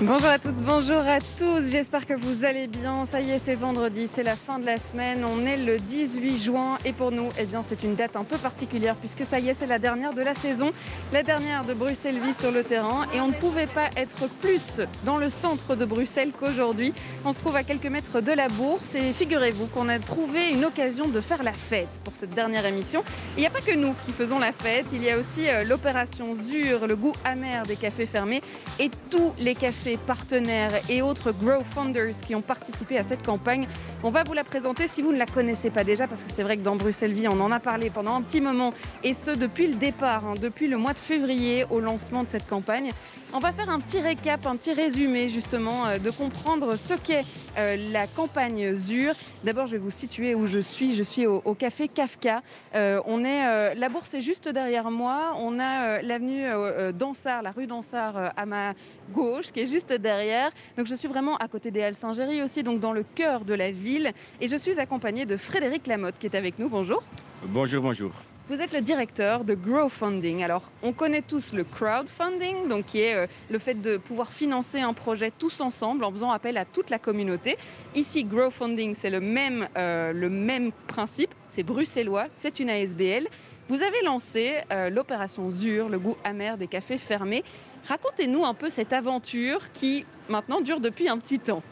Bonjour à toutes, bonjour à tous, j'espère que vous allez bien. Ça y est, c'est vendredi, c'est la fin de la semaine, on est le 18 juin et pour nous, eh bien, c'est une date un peu particulière puisque ça y est, c'est la dernière de la saison, la dernière de Bruxelles Vie sur le terrain et on ne pouvait pas être plus dans le centre de Bruxelles qu'aujourd'hui. On se trouve à quelques mètres de la bourse et figurez-vous qu'on a trouvé une occasion de faire la fête pour cette dernière émission. Il n'y a pas que nous qui faisons la fête, il y a aussi euh, l'opération ZUR, le goût amer des cafés fermés et tous les cafés partenaires et autres Grow Founders qui ont participé à cette campagne. On va vous la présenter si vous ne la connaissez pas déjà, parce que c'est vrai que dans Bruxelles Vie, on en a parlé pendant un petit moment, et ce depuis le départ, hein, depuis le mois de février au lancement de cette campagne. On va faire un petit récap, un petit résumé justement euh, de comprendre ce qu'est euh, la campagne ZUR. D'abord, je vais vous situer où je suis. Je suis au, café Kafka. Euh, on est, la bourse est juste derrière moi. On a l'avenue Dansard, la rue Dansard à ma gauche, qui est juste derrière. Donc, je suis vraiment à côté des Halles Saint-Géry aussi, donc dans le cœur de la ville. Et je suis accompagnée de Frédéric Lamotte qui est avec nous. Bonjour. Bonjour, bonjour. Vous êtes le directeur de Growfunding. Alors, on connaît tous le crowdfunding, donc qui est euh, le fait de pouvoir financer un projet tous ensemble en faisant appel à toute la communauté. Ici, Growfunding, c'est le même, euh, le principe. C'est bruxellois, c'est une ASBL. Vous avez lancé euh, l'opération ZUR, le goût amer des cafés fermés. Racontez-nous un peu cette aventure qui maintenant dure depuis un petit temps.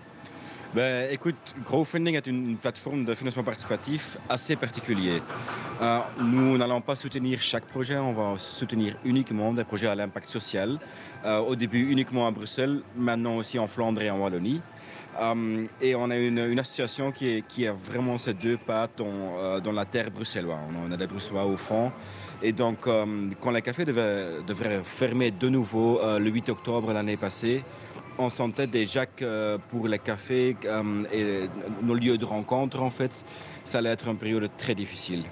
Ben, écoute, Crowdfunding est une, plateforme de financement participatif assez particulier. Euh, nous n'allons pas soutenir chaque projet, on va soutenir uniquement des projets à l'impact social. Euh, au début uniquement à Bruxelles, maintenant aussi en Flandre et en Wallonie. Euh, et on a une, association qui, a vraiment ces deux pattes dans, la terre bruxelloise. On a des Bruxellois au fond. Et donc, quand les cafés devraient fermer de nouveau le 8 octobre l'année passée, on sentait déjà que pour les cafés euh, et nos lieux de rencontre, en fait, ça allait être une période très difficile.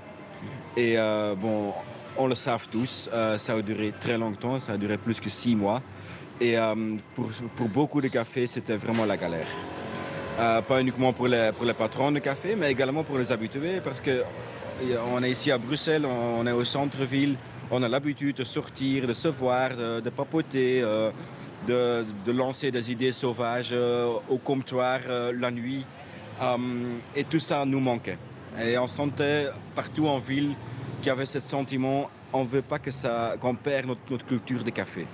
Et euh, bon, on le savent tous, euh, ça a duré très longtemps, ça a duré plus que six mois. Et pour, beaucoup de cafés, c'était vraiment la galère. pas uniquement pour les, patrons de café, mais également pour les habitués, parce qu'on est ici à Bruxelles, on est au centre-ville, on a l'habitude de sortir, de se voir, de papoter de, lancer des idées sauvages euh, au comptoir euh, la nuit. Euh, et tout ça nous manquait. Et on sentait partout en ville qu'il y avait ce sentiment, on ne veut pas que ça, qu'on perde notre, culture de café.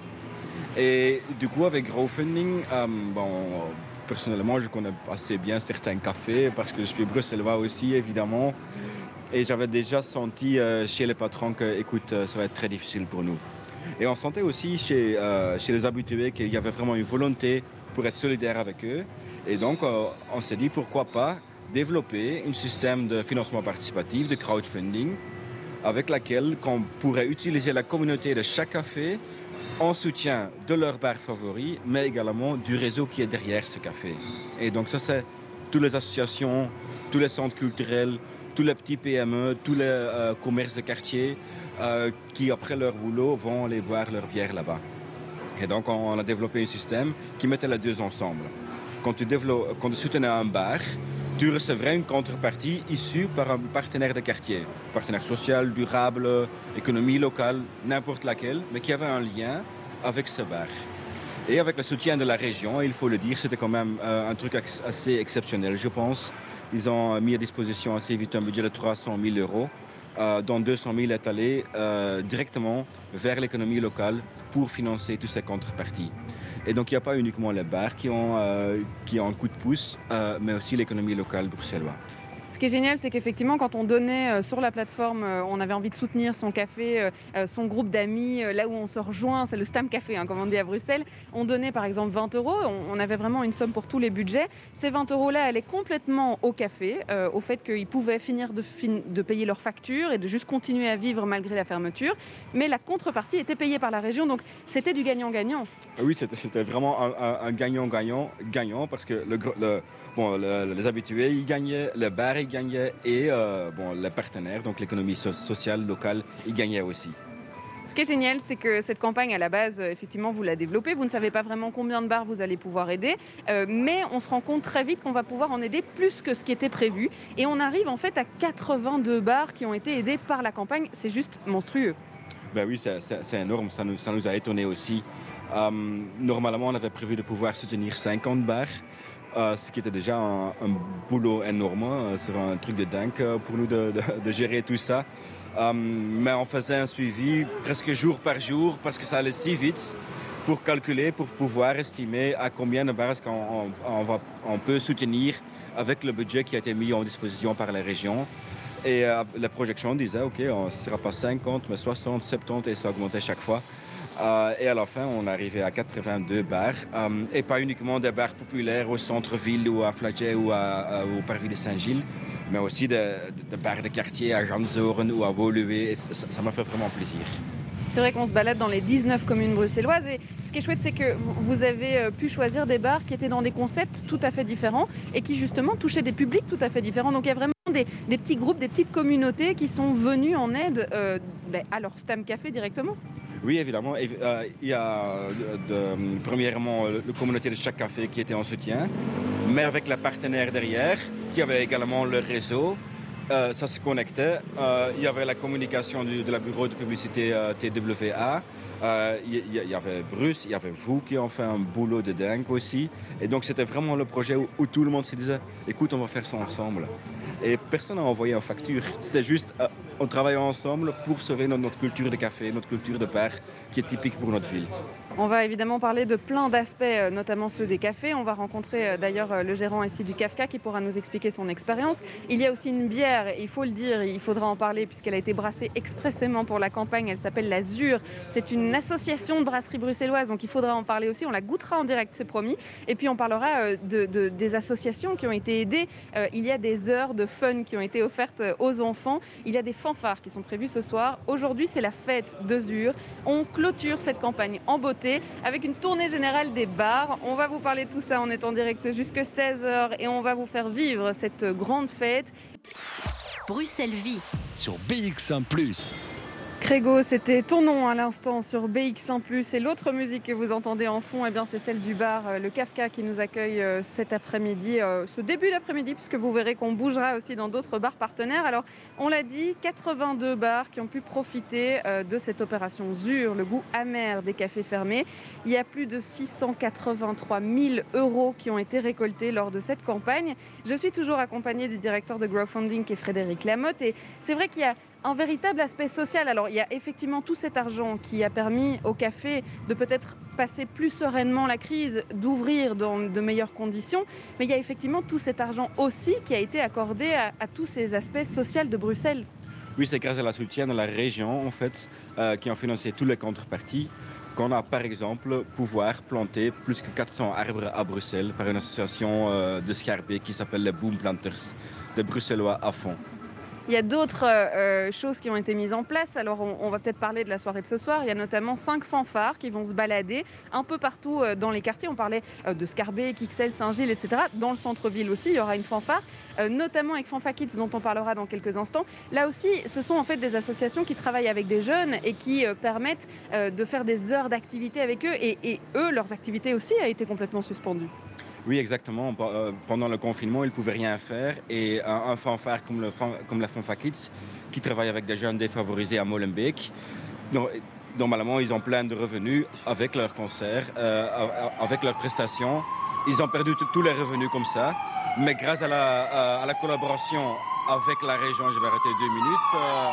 Et du coup, avec Growfunding, bon, personnellement, je connais assez bien certains cafés parce que je suis bruxellois aussi, évidemment. Et j'avais déjà senti chez les patrons que, écoute, ça va être très difficile pour nous. Et on sentait aussi chez, euh, chez les habitués qu'il y avait vraiment une volonté pour être solidaire avec eux. Et donc, euh, on s'est dit pourquoi pas développer un système de financement participatif, de crowdfunding, avec laquelle on pourrait utiliser la communauté de chaque café en soutien de leur bar favori, mais également du réseau qui est derrière ce café. Et donc ça, c'est toutes les associations, tous les centres culturels, tous les petits PME, tous les euh, commerces de quartier, euh, qui, après leur boulot, vont aller boire leur bière là-bas. Et donc, on a développé un système qui mettait les deux ensemble. Quand tu, quand soutenais un bar, tu recevrais une contrepartie issue par un partenaire de quartier, partenaire social, durable, économie locale, n'importe laquelle, mais qui avait un lien avec ce bar. Et avec le soutien de la région, il faut le dire, c'était quand même euh, un truc assez exceptionnel, je pense. Ils ont mis à disposition assez vite un budget de 300 000 euros euh, dont 200 000 est allé euh, directement vers l'économie locale pour financer toutes ces contreparties. Et donc il n'y a pas uniquement les bars qui ont, euh, qui ont un coup de pouce, mais aussi l'économie locale bruxelloise. Ce qui est génial, c'est qu'effectivement, quand on donnait euh, sur la plateforme, euh, on avait envie de soutenir son café, euh, son groupe d'amis, là où on se rejoint, c'est le Stam Café, hein, comme on dit à Bruxelles. On donnait par exemple 20 euros, on avait vraiment une somme pour tous les budgets. Ces 20 euros-là allaient complètement au café, au fait qu'ils pouvaient finir de, payer leurs factures et de juste continuer à vivre malgré la fermeture. Mais la contrepartie était payée par la région, donc c'était du gagnant-gagnant. Oui, c'était vraiment un gagnant-gagnant, gagnant, parce que les habitués, ils gagnaient, le bar, gagnait et euh, bon, les partenaires, donc l'économie sociale locale, ils gagnaient aussi. Ce qui est génial, c'est que cette campagne, à la base, effectivement, vous la développez. Vous ne savez pas vraiment combien de bars vous allez pouvoir aider, mais on se rend compte très vite qu'on va pouvoir en aider plus que ce qui était prévu. Et on arrive en fait à 82 bars qui ont été aidés par la campagne. C'est juste monstrueux. Ben oui, c'est énorme. Ça nous, ça nous a étonné aussi. Euh, normalement, on avait prévu de pouvoir soutenir 50 bars. Euh, ce qui était déjà un, boulot énorme. C'est un truc de dingue euh, pour nous de, gérer tout ça. mais on faisait un suivi presque jour par jour parce que ça allait si vite pour calculer, pour pouvoir estimer à combien de bars on, on, on, peut soutenir avec le budget qui a été mis en disposition par les régions. Et la projection disait, OK, on ne sera pas 50, mais 60, 70, et ça augmentait chaque fois. Euh, et à la fin, on arrivait à 82 bars. Euh, et pas uniquement des bars populaires au centre-ville ou à Flaget ou au parvis de Saint-Gilles, mais aussi des, bars de quartier à Janzoren ou à Woluwe. ça m'a fait vraiment plaisir. C'est vrai qu'on se balade dans les 19 communes bruxelloises et ce qui est chouette, c'est que vous avez euh, pu choisir des bars qui étaient dans des concepts tout à fait différents et qui justement touchaient des publics tout à fait différents. Donc il y a vraiment des, petits groupes, des petites communautés qui sont venus en aide ben, à leur Stam Café directement. Oui, évidemment. Euh, il y a premièrement la communauté de chaque café qui était en soutien, mais avec la partenaire derrière, qui avait également le réseau. Euh, ça se connectait. Euh, il y avait la communication de la bureau de publicité TWA. Il y, avait Bruce, il y avait vous qui ont fait un boulot de dingue aussi. Et donc c'était vraiment le projet où, où, tout le monde se disait, écoute, on va faire ça ensemble. Et personne n'a envoyé en facture. C'était juste, on travaille ensemble pour sauver notre, culture de café, notre culture de bar, qui est typique pour notre ville. On va évidemment parler de plein d'aspects, euh, notamment ceux des cafés. On va rencontrer euh, d'ailleurs euh, le gérant ici du Kafka qui pourra nous expliquer son expérience. Il y a aussi une bière, il faut le dire, il faudra en parler puisqu'elle a été brassée expressément pour la campagne. Elle s'appelle l'Azur. C'est une association de brasserie bruxelloise, donc il faudra en parler aussi. On la goûtera en direct, c'est promis. Et puis on parlera de, des associations qui ont été aidées. Il y a des heures de fun qui ont été offertes aux enfants. Il y a des fanfares qui sont prévues ce soir. Aujourd'hui, c'est la fête d'Azur. On clôture cette campagne en beauté avec une tournée générale des bars. On va vous parler de tout ça en étant direct jusqu'à 16h et on va vous faire vivre cette grande fête. Bruxelles Vie sur BX1 ⁇ Crégo, c'était ton nom à l'instant sur BX1+. Et l'autre musique que vous entendez en fond, eh bien, c'est celle du bar euh, Le Kafka qui nous accueille euh, cet après-midi, euh, ce début d'après-midi, puisque vous verrez qu'on bougera aussi dans d'autres bars partenaires. Alors, on l'a dit, 82 bars qui ont pu profiter de cette opération ZUR, le goût amer des cafés fermés. Il y a plus de 683 000 euros qui ont été récoltés lors de cette campagne. Je suis toujours accompagnée du directeur de Growfunding qui est Frédéric Lamotte. Et c'est vrai qu'il y a un véritable aspect social. Alors, il y a effectivement tout cet argent qui a permis au café de peut-être passer plus sereinement la crise, d'ouvrir dans de meilleures conditions, mais il y a effectivement tout cet argent aussi qui a été accordé à, tous ces aspects sociaux de Bruxelles. Oui, c'est grâce à la soutien de la région, en fait, euh, qui ont financé tous les contreparties qu'on a par exemple pouvoir planter plus que 400 arbres à Bruxelles par une association euh, de Scarbé qui s'appelle les Boom Planters, des Bruxellois à fond. Il y a d'autres euh, choses qui ont été mises en place. Alors, on, va peut-être parler de la soirée de ce soir. Il y a notamment cinq fanfares qui vont se balader un peu partout euh, dans les quartiers. On parlait euh, de Scarbé, Kixel, Saint-Gilles, etc. Dans le centre-ville aussi, il y aura une fanfare, notamment avec Fanfa Kids, dont on parlera dans quelques instants. Là aussi, ce sont en fait des associations qui travaillent avec des jeunes et qui permettent de faire des heures d'activité avec eux. Et, eux, leurs activités aussi a été complètement suspendues. Oui, exactement. Euh, pendant le confinement, ils ne pouvaient rien faire. Et un, fanfare comme, le, comme la Fanfa Kids, qui travaille avec des jeunes défavorisés à Molenbeek, normalement, ils ont plein de revenus avec leurs concerts, euh, avec leurs prestations. Ils ont perdu tous les revenus comme ça. Mais grâce à la, collaboration avec la région, je vais arrêter deux minutes. Euh,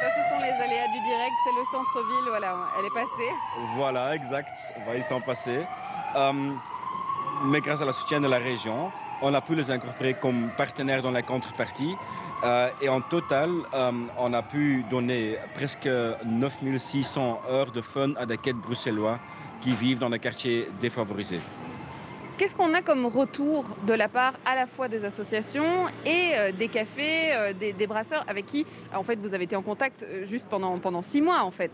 ça, ce sont les aléas du direct, c'est le centre-ville, voilà, elle est passée. Voilà, exact, ils sont passés mais grâce à la soutien de la région, on a pu les incorporer comme partenaires dans la contrepartie. Euh, et en total, euh, on a pu donner presque 9600 heures de fun à des quêtes bruxellois qui vivent dans des quartiers défavorisés. Qu'est-ce qu'on a comme retour de la part à la fois des associations et euh, des cafés, des, des, brasseurs avec qui en fait vous avez été en contact juste pendant, pendant six mois en fait?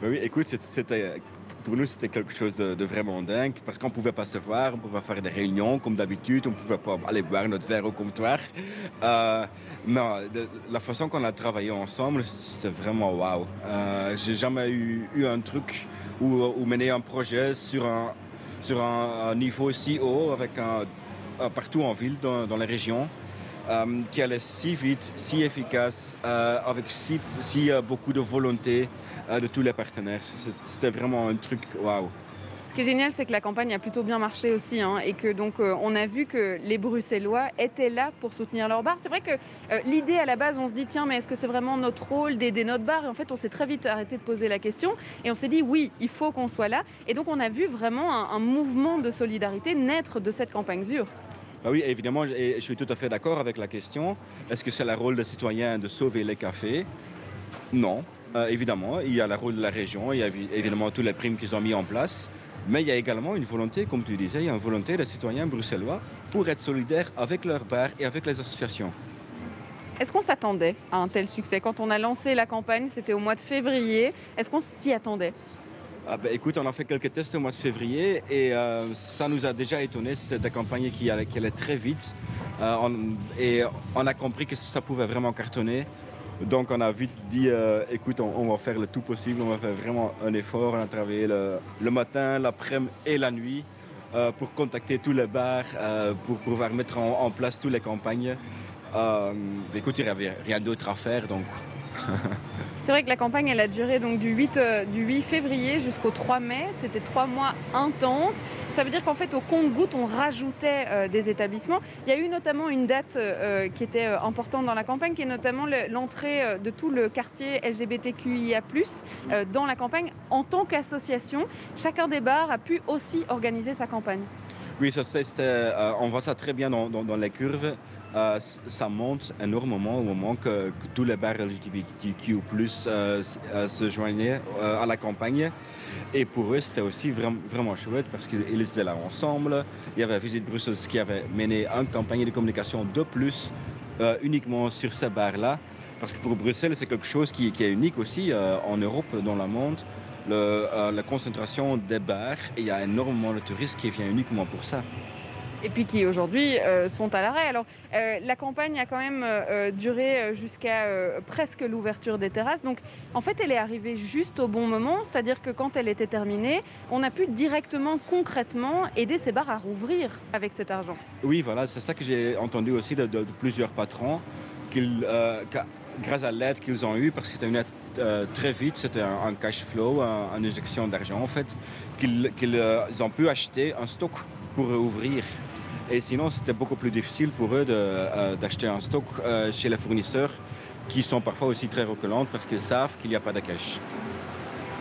Ben Oui, écoute, c'était pour nous, c'était quelque chose de, vraiment dingue parce qu'on ne pouvait pas se voir, on pouvait faire des réunions comme d'habitude, on ne pouvait pas aller boire notre verre au comptoir. Euh, mais la façon qu'on a travaillé ensemble, c'était vraiment waouh. Euh, J'ai jamais eu, un truc ou mener un projet sur un, niveau si haut, avec un, partout en ville, dans, dans les régions. Euh, qui allait si vite, si efficace, euh, avec si, si euh, beaucoup de volonté de tous les partenaires. C'était vraiment un truc waouh. Ce qui est génial, c'est que la campagne a plutôt bien marché aussi, hein, et que donc on a vu que les Bruxellois étaient là pour soutenir leur bar. C'est vrai que l'idée à la base, on se dit tiens, mais est-ce que c'est vraiment notre rôle d'aider notre bar? Et en fait, on s'est très vite arrêté de poser la question, et on s'est dit oui, il faut qu'on soit là. Et donc on a vu vraiment un, un mouvement de solidarité naître de cette campagne ZUR. Ah oui, évidemment, je suis tout à fait d'accord avec la question. Est-ce que c'est le rôle des citoyens de sauver les cafés? Non. Euh, évidemment, il y a le rôle de la région, il y a évidemment tous les primes qu'ils ont mis en place, mais il y a également une volonté, comme tu disais, il y a une volonté des citoyens bruxellois pour être solidaires avec leur bar et avec les associations. Est-ce qu'on s'attendait à un tel succès? Quand on a lancé la campagne, c'était au mois de février, est-ce qu'on s'y attendait? Ah ben, écoute, on a fait quelques tests au mois de février et euh, ça nous a déjà étonné. C'était des campagnes qui, qui allaient très vite euh, et on a compris que ça pouvait vraiment cartonner. Donc on a vite dit, euh, écoute, on, va faire le tout possible, on va faire vraiment un effort. On a travaillé le, matin, l'après-midi et la nuit pour contacter tous les bars, pour pouvoir mettre en, place toutes les campagnes. écoute, il n'y avait rien d'autre à faire, donc C'est vrai que la campagne, elle a duré donc du 8, euh, du 8 février jusqu'au 3 mai. C'était trois mois intenses. Ça veut dire qu'en fait, au compte-goutte, on rajoutait euh, des établissements. Il y a eu notamment une date euh, qui était importante dans la campagne, qui est notamment l'entrée de tout le quartier LGBTQIA+, dans la campagne. En tant qu'association, chacun des bars a pu aussi organiser sa campagne. Oui, ça, on voit ça très bien dans, dans les curves. Euh, ça monte énormément au moment que, tous les bars LGBTQ euh, euh, se joignaient à la campagne. Et pour eux, c'était aussi vraiment, vraiment chouette parce qu'ils étaient là ensemble. Il y avait Visite Bruxelles qui avait mené une campagne de communication de plus uniquement sur ces bars-là. Parce que pour Bruxelles, c'est quelque chose qui, est unique aussi en Europe, dans le monde. la concentration des bars, il y a énormément de touristes qui viennent uniquement pour ça et puis qui aujourd'hui euh, sont à l'arrêt. Alors euh, la campagne a quand même euh, duré jusqu'à presque l'ouverture des terrasses. Donc en fait elle est arrivée juste au bon moment, c'est-à-dire que quand elle était terminée, on a pu directement, concrètement aider ces bars à rouvrir avec cet argent. Oui voilà, c'est ça que j'ai entendu aussi de, plusieurs patrons, qu'ils, grâce à l'aide qu'ils ont eue, parce que c'était une aide très vite, c'était un, cash flow, une injection d'argent en fait, qu'ils, qu'ils ont pu acheter un stock pour ouvrir. Et sinon, c'était beaucoup plus difficile pour eux euh, d'acheter un stock euh, chez les fournisseurs qui sont parfois aussi très reculantes parce qu'ils savent qu'il n'y a pas de cash.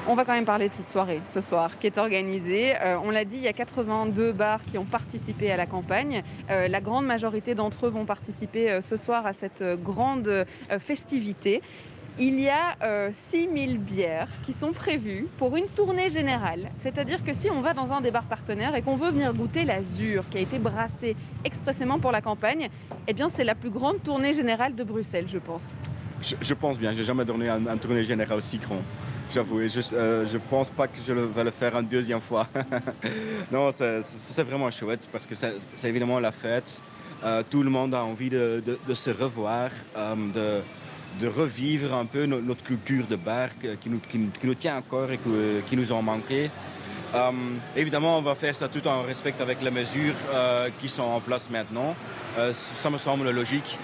On va quand même parler de cette soirée ce soir qui est organisée. Euh, on l'a dit, il y a 82 bars qui ont participé à la campagne. la grande majorité d'entre eux vont participer ce soir à cette grande festivité il y a 6000 euh, bières qui sont prévues pour une tournée générale. C'est-à-dire que si on va dans un des bars partenaires et qu'on veut venir goûter l'azur qui a été brassée expressément pour la campagne, eh bien c'est la plus grande tournée générale de Bruxelles, je pense. Je, pense bien, j'ai jamais donné un, tournée générale aussi grand. J'avoue, je ne euh, pense pas que je vais le faire une deuxième fois. non, c'est vraiment chouette parce que c'est évidemment la fête. Euh, tout le monde a envie de, se revoir, de, de revivre un peu notre culture de bar qui nous, qui, nous tient encore et qui nous ont manqué. Euh, évidemment, on va faire ça tout en respect avec les mesures euh, qui sont en place maintenant. Euh, ça me semble logique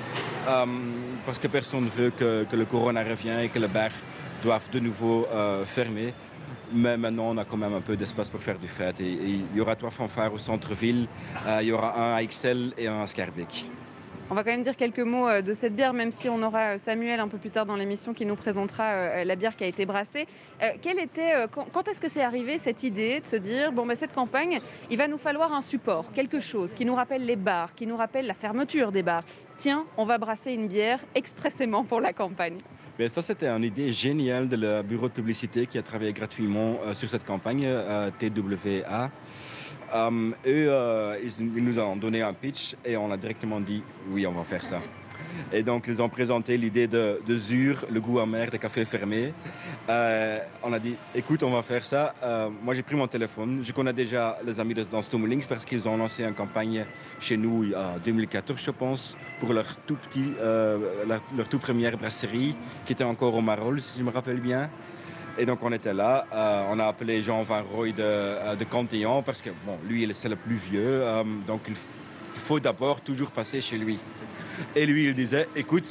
parce que personne ne veut que, le corona revienne et que les bars doivent de nouveau fermer. Mais maintenant, on a quand même un peu d'espace pour faire du fête. Il y aura trois fanfares au centre-ville. il y aura un à Excel et un à Scarbeck. On va quand même dire quelques mots euh, de cette bière, même si on aura euh, Samuel un peu plus tard dans l'émission qui nous présentera euh, la bière qui a été brassée. Était, quand, est-ce que c'est arrivé cette idée de se dire, bon, ben, cette campagne, il va nous falloir un support, quelque chose qui nous rappelle les bars, qui nous rappelle la fermeture des bars. Tiens, on va brasser une bière expressément pour la campagne. Mais ça, c'était une idée géniale de le bureau de publicité qui a travaillé gratuitement sur cette campagne, TWA. Um, eux, euh, ils, nous ont donné un pitch et on a directement dit oui, on va faire ça. Et donc, ils ont présenté l'idée de, de Zur, le goût amer des cafés fermés. Euh, on a dit, écoute, on va faire ça. Euh, moi, j'ai pris mon téléphone. Je connais déjà les amis de, dans Stummelings parce qu'ils ont lancé une campagne chez nous en 2014, je pense, pour leur tout petit, euh, leur, toute première brasserie qui était encore au Marol, si je me rappelle bien. Et donc on était là, euh, on a appelé Jean Van Roy de, euh, de Cantillon parce que bon, lui c'est le plus vieux, euh, donc il, faut d'abord toujours passer chez lui. Et lui il disait, écoute,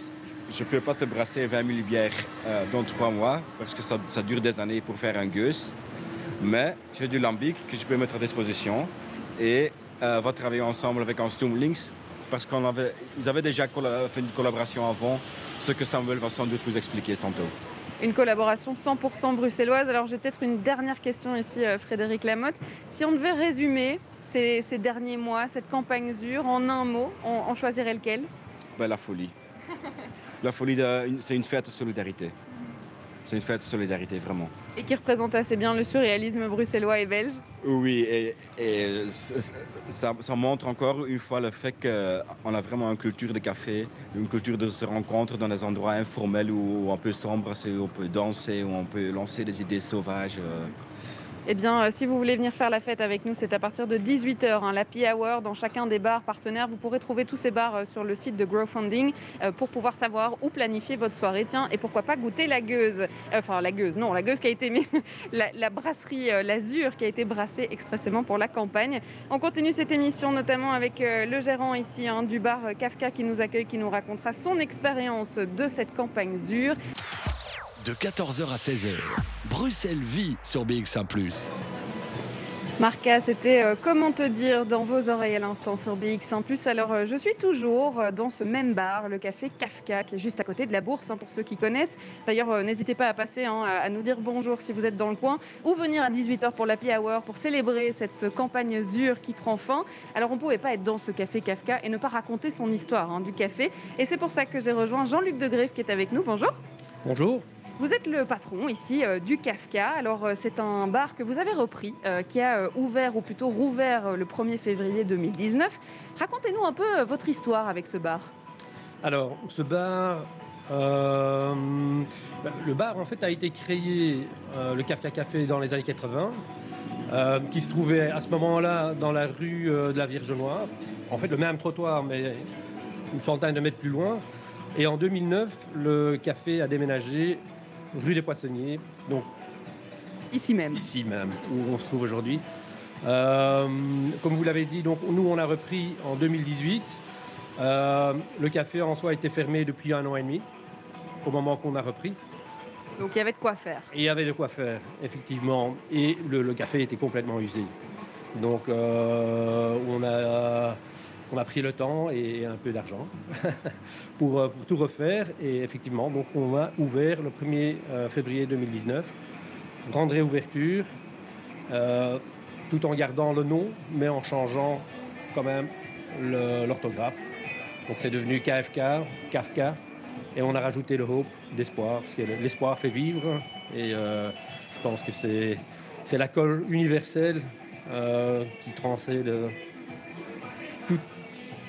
je ne peux pas te brasser 20 000 bières dans trois mois parce que ça, ça dure des années pour faire un gueuse, mais j'ai du lambic que je peux mettre à disposition et va travailler ensemble avec un Stumlinks parce qu'ils avait, avaient déjà fait une collaboration avant, ce que Samuel va sans doute vous expliquer tantôt. Une collaboration 100% bruxelloise. Alors j'ai peut-être une dernière question ici, euh, Frédéric Lamotte. Si on devait résumer ces, derniers mois, cette campagne Zur, en un mot, on, choisirait lequel? Ben, la folie. La folie, c'est une fête de solidarité. C'est une fête de solidarité, vraiment. Et qui représente assez bien le surréalisme bruxellois et belge Oui, et, ça montre encore une fois le fait qu'on a vraiment une culture de café, une culture de se rencontre dans des endroits informels où on peut s'embrasser, où on peut danser, où on peut lancer des idées sauvages. euh. Eh bien, euh, si vous voulez venir faire la fête avec nous, c'est à partir de 18h, hein, l'Happy Hour dans chacun des bars partenaires. Vous pourrez trouver tous ces bars euh, sur le site de Growfunding euh, pour pouvoir savoir où planifier votre soirée. Tiens, et pourquoi pas goûter la gueuse. Enfin, la gueuse, non, la gueuse qui a été mais la, brasserie l'Azur qui a été brassée expressément pour la campagne. On continue cette émission notamment avec le gérant ici hein, du bar Kafka qui nous accueille, qui nous racontera son expérience de cette campagne Zur. De 14h à 16h, Bruxelles vit sur BX1 ⁇ Marca, c'était euh, comment te dire dans vos oreilles à l'instant sur BX1 Alors, euh, je suis toujours euh, dans ce même bar, le café Kafka, qui est juste à côté de la bourse, hein, pour ceux qui connaissent. D'ailleurs, euh, n'hésitez pas à passer, hein, à à nous dire bonjour si vous êtes dans le coin, ou venir à 18h pour l'Happy Hour pour célébrer cette campagne Zur qui prend fin. Alors, on ne pouvait pas être dans ce café Kafka et ne pas raconter son histoire hein, du café. Et c'est pour ça que j'ai rejoint Jean-Luc de Greff qui est avec nous. Bonjour. Bonjour. Vous êtes le patron ici euh, du Kafka. Alors euh, c'est un bar que vous avez repris, euh, qui a ouvert ou plutôt rouvert le 1er février 2019. Racontez-nous un peu votre histoire avec ce bar. Alors, ce bar, bah, le bar en fait a été créé, le Kafka Café, dans les années 80, euh, qui se trouvait à ce moment-là dans la rue de la Vierge Noire. En fait, le même trottoir, mais une centaine de mètres plus loin. Et en 2009, le café a déménagé rue des Poissonniers, donc Ici même. ici même, où on se trouve aujourd'hui. Euh, comme vous l'avez dit, donc, nous, on a repris en 2018. Euh, le café en soi était fermé depuis un an et demi, au moment qu'on a repris. Donc il y avait de quoi faire. Et il y avait de quoi faire, effectivement. Et le, le café était complètement usé. Donc, euh, on, a, on a pris le temps et un peu d'argent pour, euh, pour tout refaire. Et effectivement, donc, on a ouvert le 1er euh, février 2019. Grande réouverture, euh, tout en gardant le nom, mais en changeant quand même l'orthographe. Donc, c'est devenu KFK, Kafka. Et on a rajouté le hope d'espoir, parce que l'espoir fait vivre. Et je pense que c'est, la colle universelle qui transcende euh,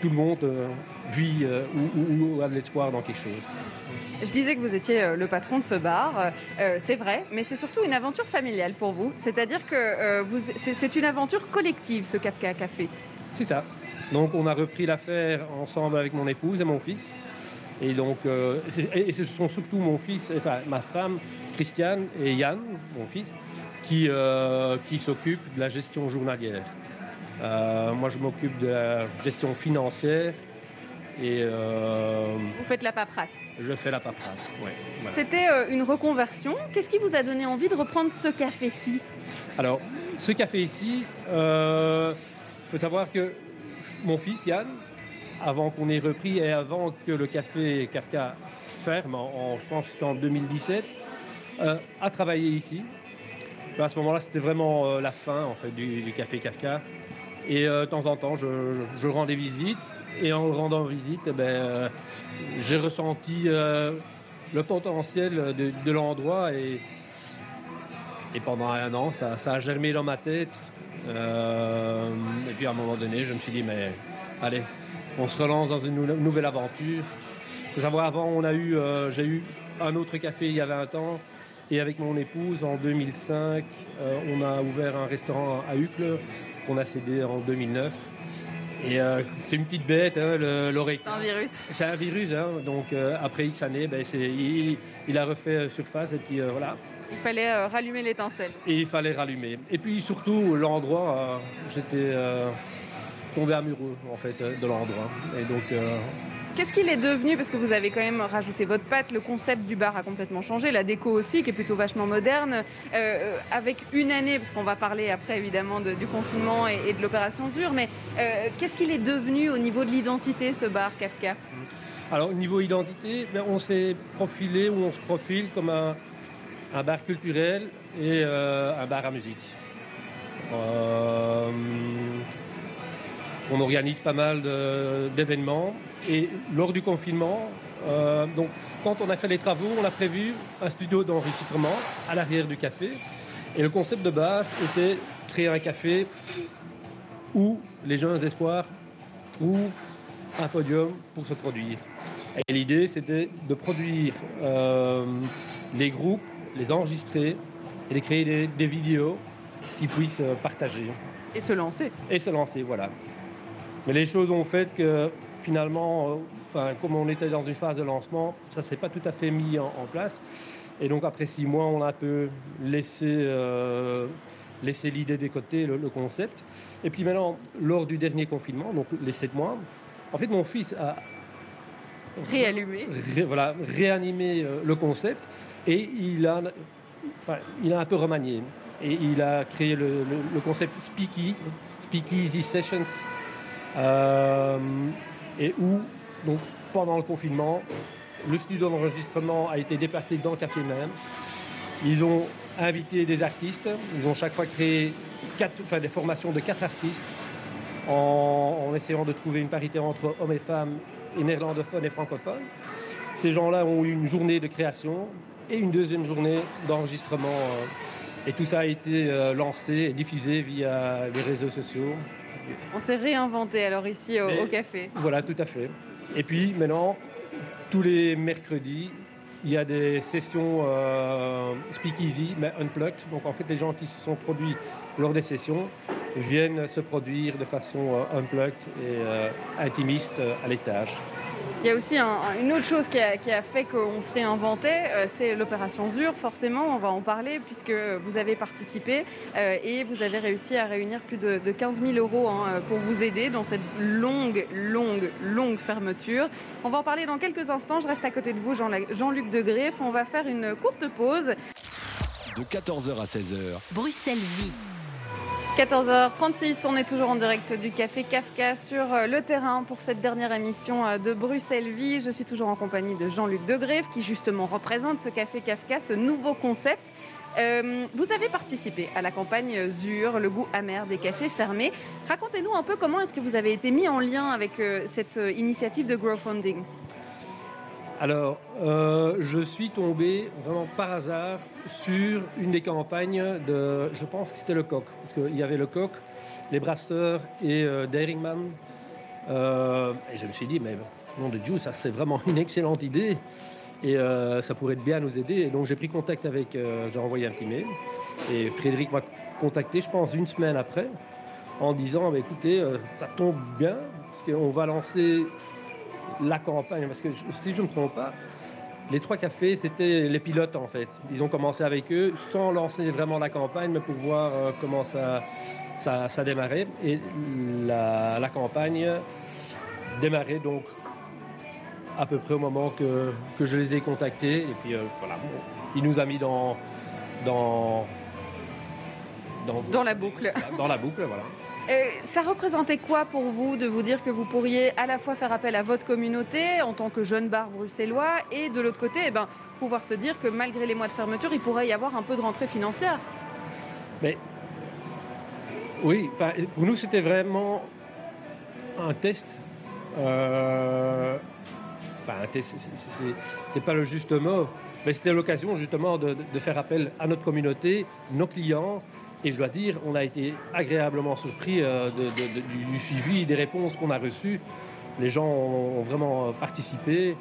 tout, le monde euh, vit euh, ou, ou- ou a de l'espoir dans quelque chose. Je disais que vous étiez euh, le patron de ce bar. Euh, c'est vrai, mais c'est surtout une aventure familiale pour vous. C'est-à-dire que euh, c'est, une aventure collective, ce Kafka Café. C'est ça. Donc on a repris l'affaire ensemble avec mon épouse et mon fils. Et donc, euh, et ce sont surtout mon fils, enfin ma femme, Christiane et Yann, mon fils, qui, qui s'occupent de la gestion journalière. Euh, moi, je m'occupe de la gestion financière et euh, Vous faites la paperasse. je fais la paperasse. Voilà. C'était euh, une reconversion. Qu'est-ce qui vous a donné envie de reprendre ce café-ci? Alors, ce café ici, il faut savoir que mon fils Yann, avant qu'on ait repris et avant que le café Kafka ferme, en, en- je pense que c'était en 2017, euh, a travaillé ici. À ce moment-là, c'était vraiment euh, la fin en fait, du, du café Kafka. Et euh, de temps en temps, je, rends des visites. Et en rendant visite, eh ben, euh, j'ai ressenti euh, le potentiel de, l'endroit. Et, pendant un an, ça, a germé dans ma tête. Et puis à un moment donné, je me suis dit, mais allez, on se relance dans une nou- nouvelle aventure. avant, on a eu, j'ai eu un autre café il y a 20 ans. Et avec mon épouse, en 2005, euh, on a ouvert un restaurant à Uccle qu'on a cédé en 2009. Et euh, c'est une petite bête, hein, le- l'oreille. C'est un virus. C'est un virus, hein, donc euh, après X années, ben, il, il a refait euh, surface et puis euh, voilà. Il fallait rallumer l'étincelle. Et il fallait rallumer. Et puis surtout, l'endroit, j'étais tombé amoureux en fait de l'endroit. Et donc, Qu'est-ce qu'il est devenu Parce que vous avez quand même rajouté votre patte, le concept du bar a complètement changé, la déco aussi, qui est plutôt vachement moderne. Euh, avec une année, parce qu'on va parler après évidemment de- du confinement et, de l'opération Zur, mais euh, qu'est-ce qu'il est devenu au niveau de l'identité, ce bar Kafka? Alors au niveau identité, ben, on s'est profilé ou on se profile comme un, bar culturel et euh, un bar à musique. On organise pas mal d'événements et lors du confinement, euh, donc quand on a fait les travaux, on a prévu un studio d'enregistrement à l'arrière du café et le concept de base était créer un café où les jeunes espoirs trouvent un podium pour se produire. Et l'idée, c'était de produire euh, les groupes, les enregistrer et de créer des, des vidéos qu'ils puissent partager Et se lancer. et se lancer, voilà. Mais les choses ont fait que finalement, euh, enfin, comme on était dans une phase de lancement, ça s'est pas tout à fait mis en, en place. Et donc après six mois, on a un peu laissé, euh, laissé l'idée des côtés, le, le concept. Et puis maintenant, lors du dernier confinement, donc les sept mois, en fait, mon fils a Réallumé. ré- voilà, réanimé euh, le concept et il a, enfin, il a un peu remanié. Et il a créé le, le- le concept Speaky, Speakeasy Sessions, euh, et où, donc, pendant le confinement, le studio d'enregistrement a été déplacé dans le café même. Ils ont invité des artistes, ils ont chaque fois créé quatre, enfin, des formations de quatre artistes en, essayant de trouver une parité entre hommes et femmes, néerlandophones et francophones. Ces gens-là ont eu une journée de création et une deuxième journée d'enregistrement. Et tout ça a été euh, lancé et diffusé via les réseaux sociaux. On s'est réinventé alors ici au, Mais- au café. Voilà, tout à fait. Et puis maintenant, tous les mercredis, il y a des sessions euh, speakeasy, mais unplugged. Donc en fait, les gens qui se sont produits lors des sessions viennent se produire de façon euh, unplugged et euh, intimiste euh, à l'étage. Il y a aussi un- un- une autre chose qui a, qui a fait qu'on se réinventait, euh, c'est l'opération ZUR. Forcément, on va en parler puisque vous avez participé euh, et vous avez réussi à réunir plus de, de 15 000 euros hein, pour vous aider dans cette longue, longue, longue fermeture. On va en parler dans quelques instants. Je reste à côté de vous, Jean- Jean-Luc de Greff. On va faire une courte pause. De 14h à 16h, Bruxelles vit. 14h36, on est toujours en direct du Café Kafka sur euh, le terrain pour cette dernière émission euh, de Bruxelles Vie. Je suis toujours en compagnie de Jean-Luc Degrève qui justement représente ce Café Kafka, ce nouveau concept. Euh, vous avez participé à la campagne ZUR, le goût amer des cafés fermés. Racontez-nous un peu comment est-ce que vous avez été mis en lien avec cette initiative de crowdfunding. Alors, euh, je suis tombé vraiment par hasard sur une des campagnes de, je pense que c'était le coq, parce qu'il y avait le coq, les brasseurs et euh. Euh, et je me suis dit, mais nom de Dieu, ça c'est vraiment une excellente idée et euh, ça pourrait bien nous aider. Et donc j'ai pris contact avec, j'ai envoyé un petit mail et Frédéric m'a contacté, je pense, une semaine après, en disant, bah, écoutez, ça tombe bien, parce qu'on va lancer la campagne, parce que si je ne me trompe pas, les trois cafés, c'était les pilotes en fait. Ils ont commencé avec eux sans lancer vraiment la campagne, mais pour voir euh, comment ça, ça, ça démarrait. Et la, la campagne démarrait donc à peu près au moment que, que je les ai contactés. Et puis euh, voilà, il nous a mis dans, dans, dans, Dans la boucle. Dans la boucle, voilà. Euh, ça représentait quoi pour vous de vous dire que vous pourriez à la fois faire appel à votre communauté en tant que jeune bar bruxellois et de l'autre côté, eh ben, pouvoir se dire que malgré les mois de fermeture, il pourrait y avoir un peu de rentrée financière? Mais oui, pour nous, c'était vraiment un test. Euh, un test, c'est- pas le juste mot, mais c'était l'occasion justement de faire appel à notre communauté, nos clients. Et je dois dire, on a été agréablement surpris euh, du, suivi, des réponses qu'on a reçues. Les gens ont, vraiment participé.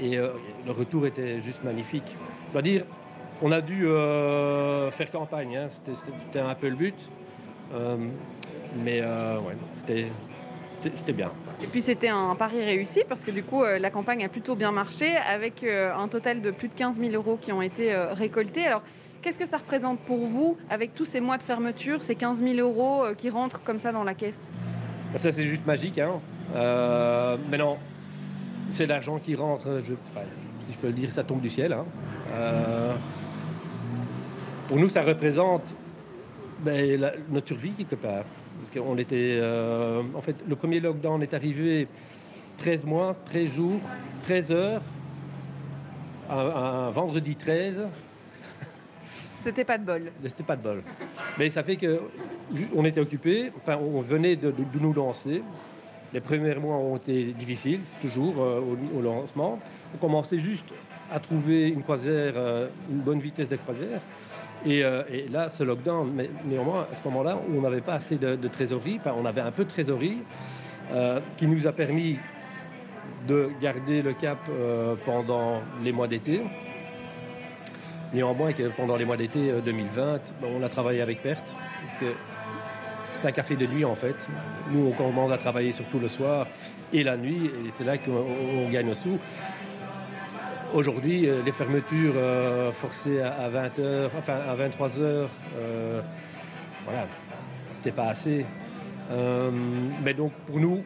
Et euh, le retour était juste magnifique. Je dois dire, on a dû euh, faire campagne, hein. C'était- un peu le but. Euh, mais euh, ouais, c'était c'était- bien. Et puis c'était un pari réussi parce que du coup euh, la campagne a plutôt bien marché avec euh, un total de plus de 15 000 euros qui ont été euh, récoltés. Alors qu'est-ce que ça représente pour vous avec tous ces mois de fermeture, ces 15 000 euros euh, qui rentrent comme ça dans la caisse? Ça, c'est juste magique. Hein. Euh, maintenant, c'est l'argent qui rentre, enfin, si je peux le dire, ça tombe du ciel. hein. Euh, pour nous, ça représente ben, notre survie quelque part. Parce qu'on était. euh, en fait, le premier lockdown est arrivé 13 mois, 13 jours, 13 heures, un vendredi 13. C'était pas de bol. C'était pas de bol. Mais ça fait que on était occupés, enfin on venait de, nous lancer. Les premiers mois ont été difficiles, toujours euh, au, lancement. On commençait juste à trouver une croisière, euh, une bonne vitesse de croisière. Et, euh, et là, ce lockdown, mais néanmoins, à ce moment-là, on n'avait pas assez de, de trésorerie, enfin on avait un peu de trésorerie qui nous a permis de garder le cap pendant les mois d'été. Néanmoins, pendant les mois d'été euh, 2020, ben, on a travaillé avec perte. C'est un café de nuit, en fait. Nous, on commence à travailler surtout le soir et la nuit, et c'est là qu'on on gagne nos sous. Aujourd'hui, euh, les fermetures euh, forcées à, 20h, enfin à 23h, voilà, c'était pas assez. Euh, mais donc, pour nous,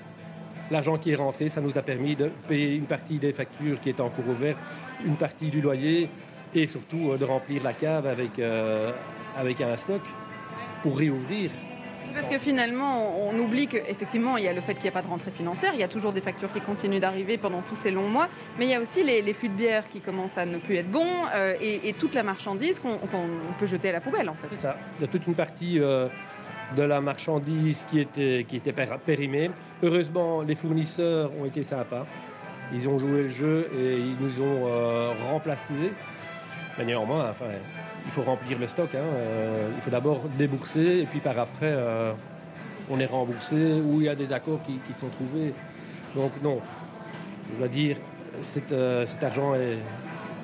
l'argent qui est rentré, ça nous a permis de payer une partie des factures qui étaient en cours ouvert, une partie du loyer et surtout euh, de remplir la cave avec, euh, avec un stock pour réouvrir. Parce que finalement, on oublie qu'effectivement, il y a le fait qu'il n'y a pas de rentrée financière, il y a toujours des factures qui continuent d'arriver pendant tous ces longs mois, mais il y a aussi les, les fûts de bière qui commencent à ne plus être bons euh, et, et toute la marchandise qu'on peut jeter à la poubelle en fait. C'est ça. Il y a toute une partie euh, de la marchandise qui était, qui était pér- périmée. Heureusement, les fournisseurs ont été sympas. Ils ont joué le jeu et ils nous ont euh, remplacés. Mais néanmoins, il faut remplir le stock. hein. Euh, il faut d'abord débourser et puis par après, euh, on est remboursé ou il y a des accords qui, sont trouvés. Donc non, je dois dire, cet, euh, argent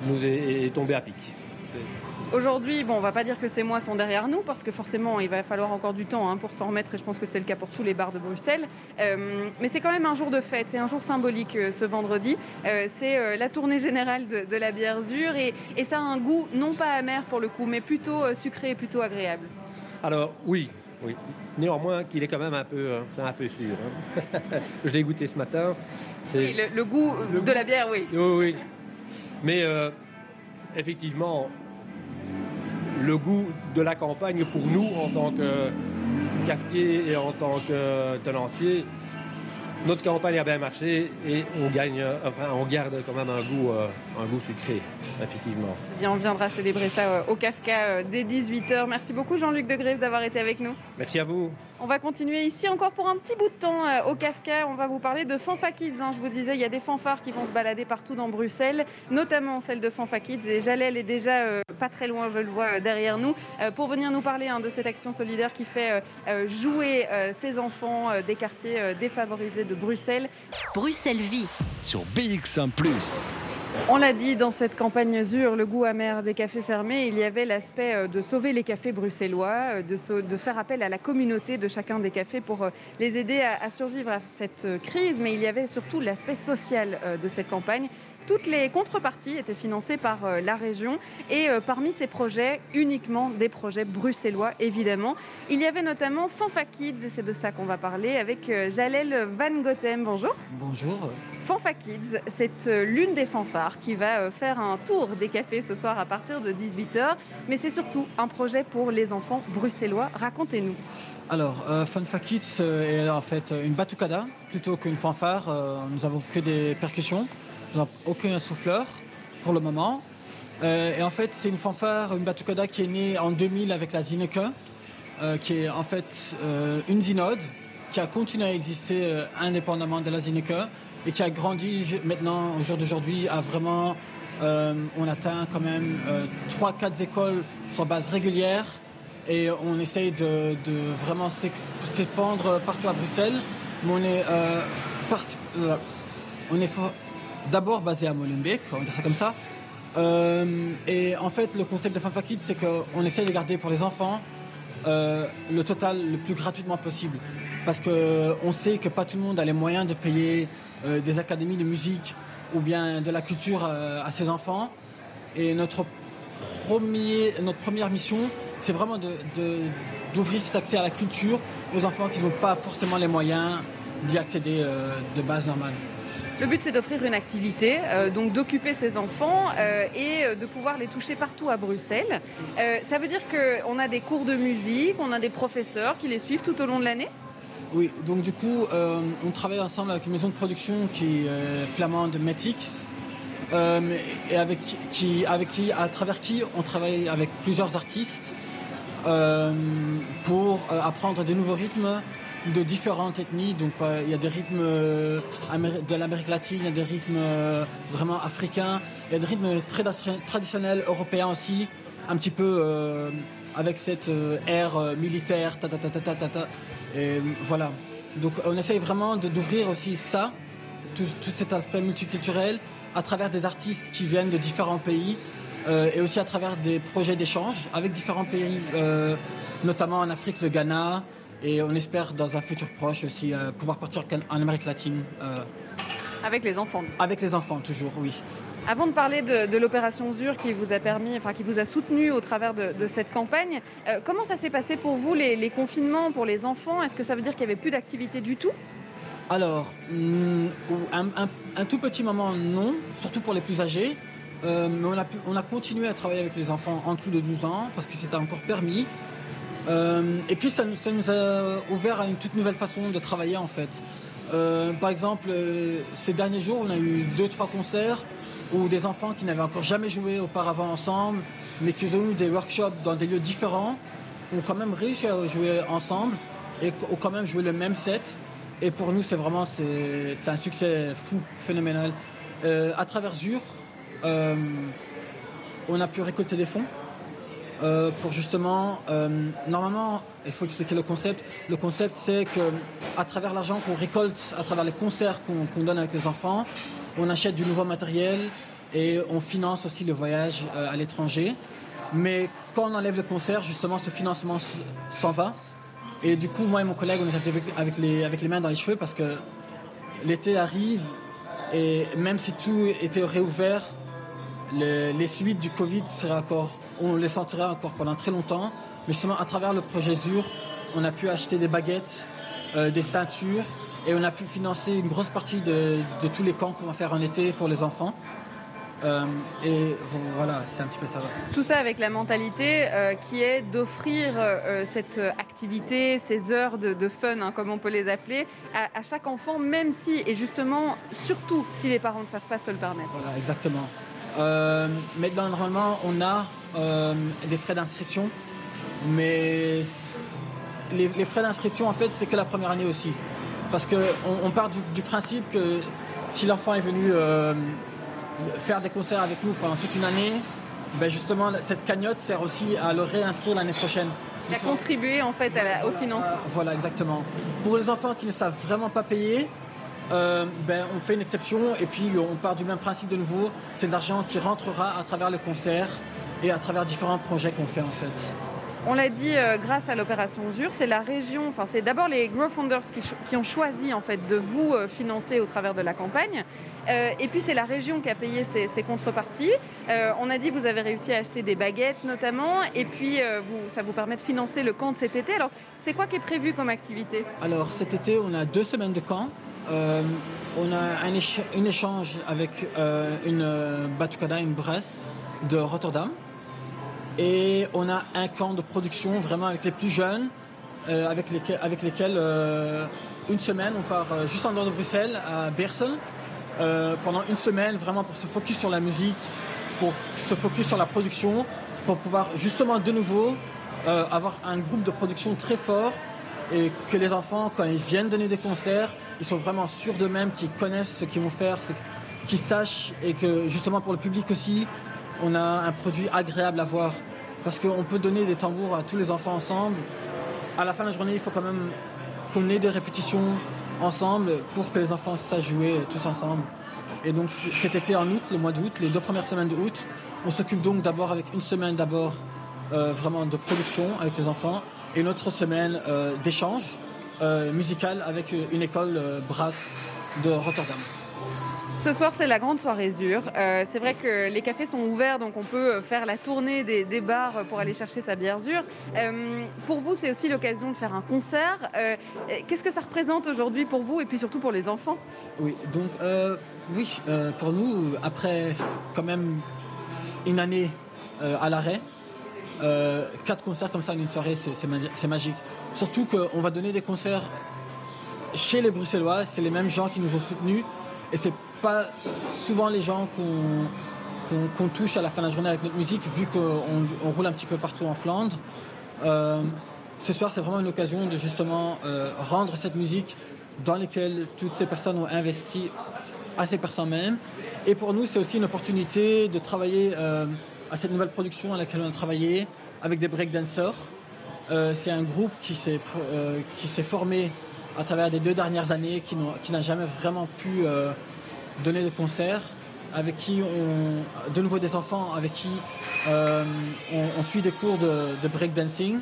nous est tombé à pic. Aujourd'hui, bon, on va pas dire que ces mois sont derrière nous parce que forcément, il va falloir encore du temps hein, pour s'en remettre et je pense que c'est le cas pour tous les bars de Bruxelles. Euh, mais c'est quand même un jour de fête, c'est un jour symbolique euh, ce vendredi. Euh, c'est la tournée générale de, de la bière Zur et, et ça a un goût non pas amer pour le coup, mais plutôt sucré et plutôt agréable. Alors oui, oui. Néanmoins, qu'il est quand même un peu, un peu sûr. hein. Je l'ai goûté ce matin. Oui, le, le goût Le de goût. la bière, oui. Oui, oui. Mais effectivement, le goût de la campagne pour nous en tant que cafetier et en tant que tenancier, notre campagne a bien marché et on gagne, enfin on garde quand même un goût, euh, un goût sucré, effectivement. Bien, on viendra célébrer ça euh, au Kafka euh, dès 18h. Merci beaucoup Jean-Luc Degrève d'avoir été avec nous. Merci à vous. On va continuer ici encore pour un petit bout de temps euh, au Kafka. On va vous parler de Fanfa Kids. hein. Je vous disais, il y a des fanfares qui vont se balader partout dans Bruxelles, notamment celle de Fanfa Kids. Et Jalel est déjà euh, pas très loin, je le vois euh, derrière nous, euh, pour venir nous parler hein, de cette action solidaire qui fait euh, jouer euh, ces enfants euh, des quartiers euh, défavorisés de Bruxelles. Bruxelles Vie sur BX1 ⁇ On l'a dit, dans cette campagne ZUR, le goût amer des cafés fermés, il y avait l'aspect euh, de sauver les cafés bruxellois, euh, de, faire appel à la communauté de chacun des cafés pour euh, les aider à, survivre à cette crise. Mais il y avait surtout l'aspect social de cette campagne. Toutes les contreparties étaient financées par euh, la région et euh, parmi ces projets, uniquement des projets bruxellois évidemment. Il y avait notamment Fanfa Kids et c'est de ça qu'on va parler avec euh, Jalel Van Gothem. Bonjour. Bonjour. Fanfa Kids, c'est l'une des fanfares qui va faire un tour des cafés ce soir à partir de 18h. Mais c'est surtout un projet pour les enfants bruxellois. Racontez-nous. Alors, euh, Fanfa Kids est en fait une batucada plutôt qu'une fanfare. Nous avons que des percussions, aucun souffleur pour le moment. Euh, et en fait, c'est une fanfare, une batucada qui est née en 2000 avec la Zineke, euh, qui est en fait euh, une zinode qui a continué à exister indépendamment de la Zineke et qui a grandi maintenant, au jour d'aujourd'hui, à vraiment. on atteint quand même 3-4 écoles sur base régulière et on essaye de, vraiment s'épandre partout à Bruxelles. Mais on est, on est d'abord basé à Molenbeek, on va ça comme ça. Euh, et en fait, le concept de Fanfa Kids, c'est qu'on essaie de garder pour les enfants euh, le total le plus gratuitement possible. Parce qu'on sait que pas tout le monde a les moyens de payer euh, des académies de musique ou bien de la culture à ses enfants. Et notre première mission, c'est vraiment d'ouvrir cet accès à la culture aux enfants qui n'ont pas forcément les moyens d'y accéder de base normale. Le but, c'est d'offrir une activité, euh, donc d'occuper ses enfants euh, et euh, de pouvoir les toucher partout à Bruxelles. ça veut dire qu'on a des cours de musique, on a des professeurs qui les suivent tout au long de l'année? Oui, donc du coup, on travaille ensemble avec une maison de production qui est flamande Metix. et avec qui, à travers qui on travaille avec plusieurs artistes pour apprendre des nouveaux rythmes, de différentes ethnies. Donc euh, il y a des rythmes euh, de l'Amérique latine, il y a des rythmes euh, vraiment africains, il y a des rythmes très traditionnels européens aussi, un petit peu avec cette ère militaire, ta ta ta ta ta ta. Et voilà. Donc on essaye vraiment d'ouvrir aussi ça, tout, cet aspect multiculturel, à travers des artistes qui viennent de différents pays. et aussi à travers des projets d'échange avec différents pays, notamment en Afrique, le Ghana, et on espère dans un futur proche aussi euh, pouvoir partir en Amérique latine. Euh, avec les enfants Avec les enfants, toujours, oui. Avant de parler de, l'opération ZUR qui vous a permis, enfin qui vous a soutenu au travers de, cette campagne, euh, comment ça s'est passé pour vous les, confinements pour les enfants? Est-ce que ça veut dire qu'il n'y avait plus d'activité du tout? Alors, mm, un, tout petit moment, non, surtout pour les plus âgés. mais on a, on a continué à travailler avec les enfants en dessous de 12 ans parce que c'était encore permis. Euh, et puis ça, nous a ouvert à une toute nouvelle façon de travailler en fait. Euh, par exemple, euh, ces derniers jours, on a eu deux, trois concerts où des enfants qui n'avaient encore jamais joué auparavant ensemble, mais qui ont eu des workshops dans des lieux différents, ont quand même réussi à jouer ensemble et ont quand même joué le même set. Et pour nous, c'est vraiment c'est, un succès fou, phénoménal. à travers ZUR, on a pu récolter des fonds euh, pour justement, euh, normalement, il faut expliquer le concept. Le concept, c'est que à travers l'argent qu'on récolte, à travers les concerts qu'on donne avec les enfants, on achète du nouveau matériel et on finance aussi le voyage euh, à l'étranger. Mais quand on enlève le concert, justement, ce financement s'en va. Et du coup, moi et mon collègue, on est avec, les, avec les mains dans les cheveux parce que l'été arrive et même si tout était réouvert, les suites du Covid seraient encore on les sentira encore pendant très longtemps. Mais justement, à travers le projet ZUR, on a pu acheter des baguettes, euh, des ceintures, et on a pu financer une grosse partie de, tous les camps qu'on va faire en été pour les enfants. Euh, et voilà, c'est un petit peu ça. Tout ça avec la mentalité euh, qui est d'offrir cette activité, ces heures de, fun, hein, comme on peut les appeler, à, à, chaque enfant, même si, et justement, surtout si les parents ne savent pas se le permettre. Voilà, exactement. mais normalement, on a des frais d'inscription. Mais les, frais d'inscription, en fait, c'est que la première année aussi. Parce qu'on on part du, principe que si l'enfant est venu euh, faire des concerts avec nous pendant toute une année, ben justement, cette cagnotte sert aussi à le réinscrire l'année prochaine. À contribuer en fait au financement. Voilà, exactement. Pour les enfants qui ne savent vraiment pas payer, euh, ben, on fait une exception et puis on part du même principe de nouveau. C'est de l'argent qui rentrera à travers le concert et à travers différents projets qu'on fait en fait. On l'a dit euh, grâce à l'opération ZUR, c'est la région, enfin c'est d'abord les Grow Founders qui, ont choisi en fait de vous euh, financer au travers de la campagne. Euh, et puis c'est la région qui a payé ces, contreparties. on a dit que vous avez réussi à acheter des baguettes notamment, et puis vous, ça vous permet de financer le camp de cet été. Alors c'est quoi qui est prévu comme activité? Alors cet été on a deux semaines de camp. on a un, échange avec une Batucada, une Bresse de Rotterdam. Et on a un camp de production vraiment avec les plus jeunes, euh, avec, lesquels, euh, une semaine on part euh, juste en dehors de Bruxelles, à Bersel, pendant une semaine vraiment pour se focus sur la musique, pour se focus sur la production, pour pouvoir justement de nouveau avoir un groupe de production très fort et que les enfants, quand ils viennent donner des concerts, ils sont vraiment sûrs d'eux-mêmes, qu'ils connaissent ce qu'ils vont faire, qu'ils sachent et que justement pour le public aussi, on a un produit agréable à voir. Parce qu'on peut donner des tambours à tous les enfants ensemble. À la fin de la journée, il faut quand même qu'on ait des répétitions ensemble pour que les enfants sachent jouer tous ensemble. Et donc cet été en août, le mois d'août, les deux premières semaines de août, on s'occupe donc d'abord avec une semaine d'abord euh, vraiment de production avec les enfants et une autre semaine euh, d'échange euh, musical avec une école brasse de Rotterdam. Ce soir, c'est la grande soirée Zur. c'est vrai que les cafés sont ouverts, donc on peut faire la tournée des, bars pour aller chercher sa bière Zur. pour vous, c'est aussi l'occasion de faire un concert. Qu'est-ce que ça représente aujourd'hui pour vous et puis surtout pour les enfants? Oui, donc oui, pour nous, après quand même une année à l'arrêt, euh, quatre concerts comme ça en une soirée, c'est magique. Surtout qu'on va donner des concerts chez les Bruxellois, c'est les mêmes gens qui nous ont soutenus et c'est pas souvent les gens qu'on touche à la fin de la journée avec notre musique, vu qu'on roule un petit peu partout en Flandre. Euh, ce soir, c'est vraiment une occasion de justement euh, rendre cette musique dans laquelle toutes ces personnes ont investi à ces personnes mêmes. Et pour nous, c'est aussi une opportunité de travailler à cette nouvelle production à laquelle on a travaillé avec des breakdancers. Euh, c'est un groupe euh, qui s'est formé à travers les deux dernières années, qui, n'a jamais vraiment pu euh, donner de concert, avec qui on, de nouveau des enfants, avec qui on, suit des cours de, de breakdancing,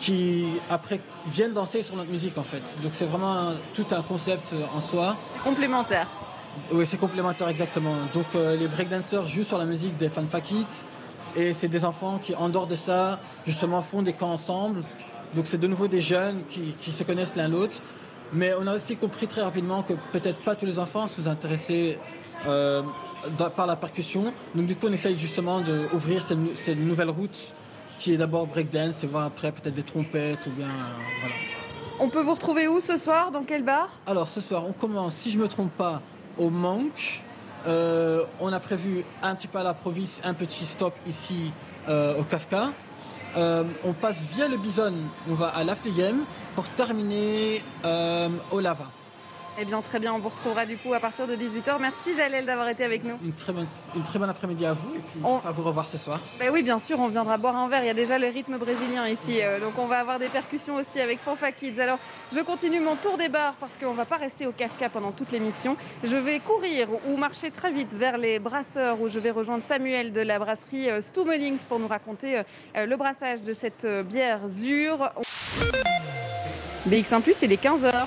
qui après viennent danser sur notre musique en fait. Donc c'est vraiment tout un concept en soi. Complémentaire. Oui, c'est complémentaire exactement. Donc euh, les breakdancers jouent sur la musique des Fanfa Kids et c'est des enfants qui, en dehors de ça, justement font des camps ensemble. Donc c'est de nouveau des jeunes qui, se connaissent l'un l'autre. Mais on a aussi compris très rapidement que peut-être pas tous les enfants sont intéressés euh, par la percussion. Donc du coup, on essaye justement d'ouvrir cette, nouvelle route qui est d'abord breakdance et voir après peut-être des trompettes ou bien euh, voilà. On peut vous retrouver où ce soir? Dans quel bar? Alors ce soir, on commence, si je me trompe pas, au manque. Euh, on a prévu un petit peu à la province, un petit stop ici euh, au Kafka. Euh, on passe via le Bison, on va à Lafligem pour terminer au Lava. Eh bien, très bien, on vous retrouvera du coup à partir de 18h. Merci Jalel d'avoir été avec nous. Une très bonne, une très bonne après-midi à vous et puis on... à vous revoir ce soir. Ben oui, bien sûr, on viendra boire un verre. Il y a déjà les rythmes brésiliens ici, euh, donc on va avoir des percussions aussi avec Fanfa Kids. Alors, je continue mon tour des bars parce qu'on ne va pas rester au Kafka pendant toute l'émission. Je vais courir ou marcher très vite vers les brasseurs où je vais rejoindre Samuel de la brasserie euh, Stummelings pour nous raconter euh, le brassage de cette bière Zur. BX1 Plus, il est 15h.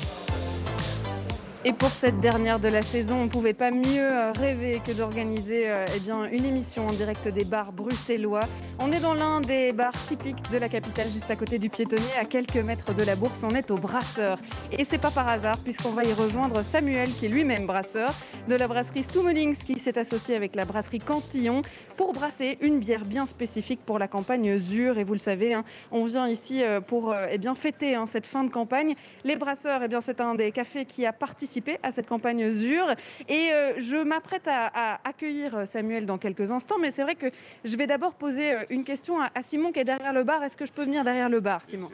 et pour cette dernière de la saison, on ne pouvait pas mieux euh, rêver que d'organiser euh, eh une émission en direct des bars bruxellois. On est dans l'un des bars typiques de la capitale, juste à côté du piétonnier, à quelques mètres de la bourse. On est au brasseur. Et c'est pas par hasard, puisqu'on va y rejoindre Samuel, qui est lui-même brasseur, de la brasserie Stummelings, qui s'est associé avec la brasserie Cantillon pour brasser une bière bien spécifique pour la campagne Zur. Et vous le savez, hein, on vient ici euh, pour eh bien, fêter hein, cette fin de campagne. Les brasseurs, eh bien, c'est un des cafés qui a participé à cette campagne ZUR. Et euh, je m'apprête à, accueillir Samuel dans quelques instants, mais c'est vrai que je vais d'abord poser euh, une question à, Simon qui est derrière le bar. Est-ce que je peux venir derrière le bar, Simon?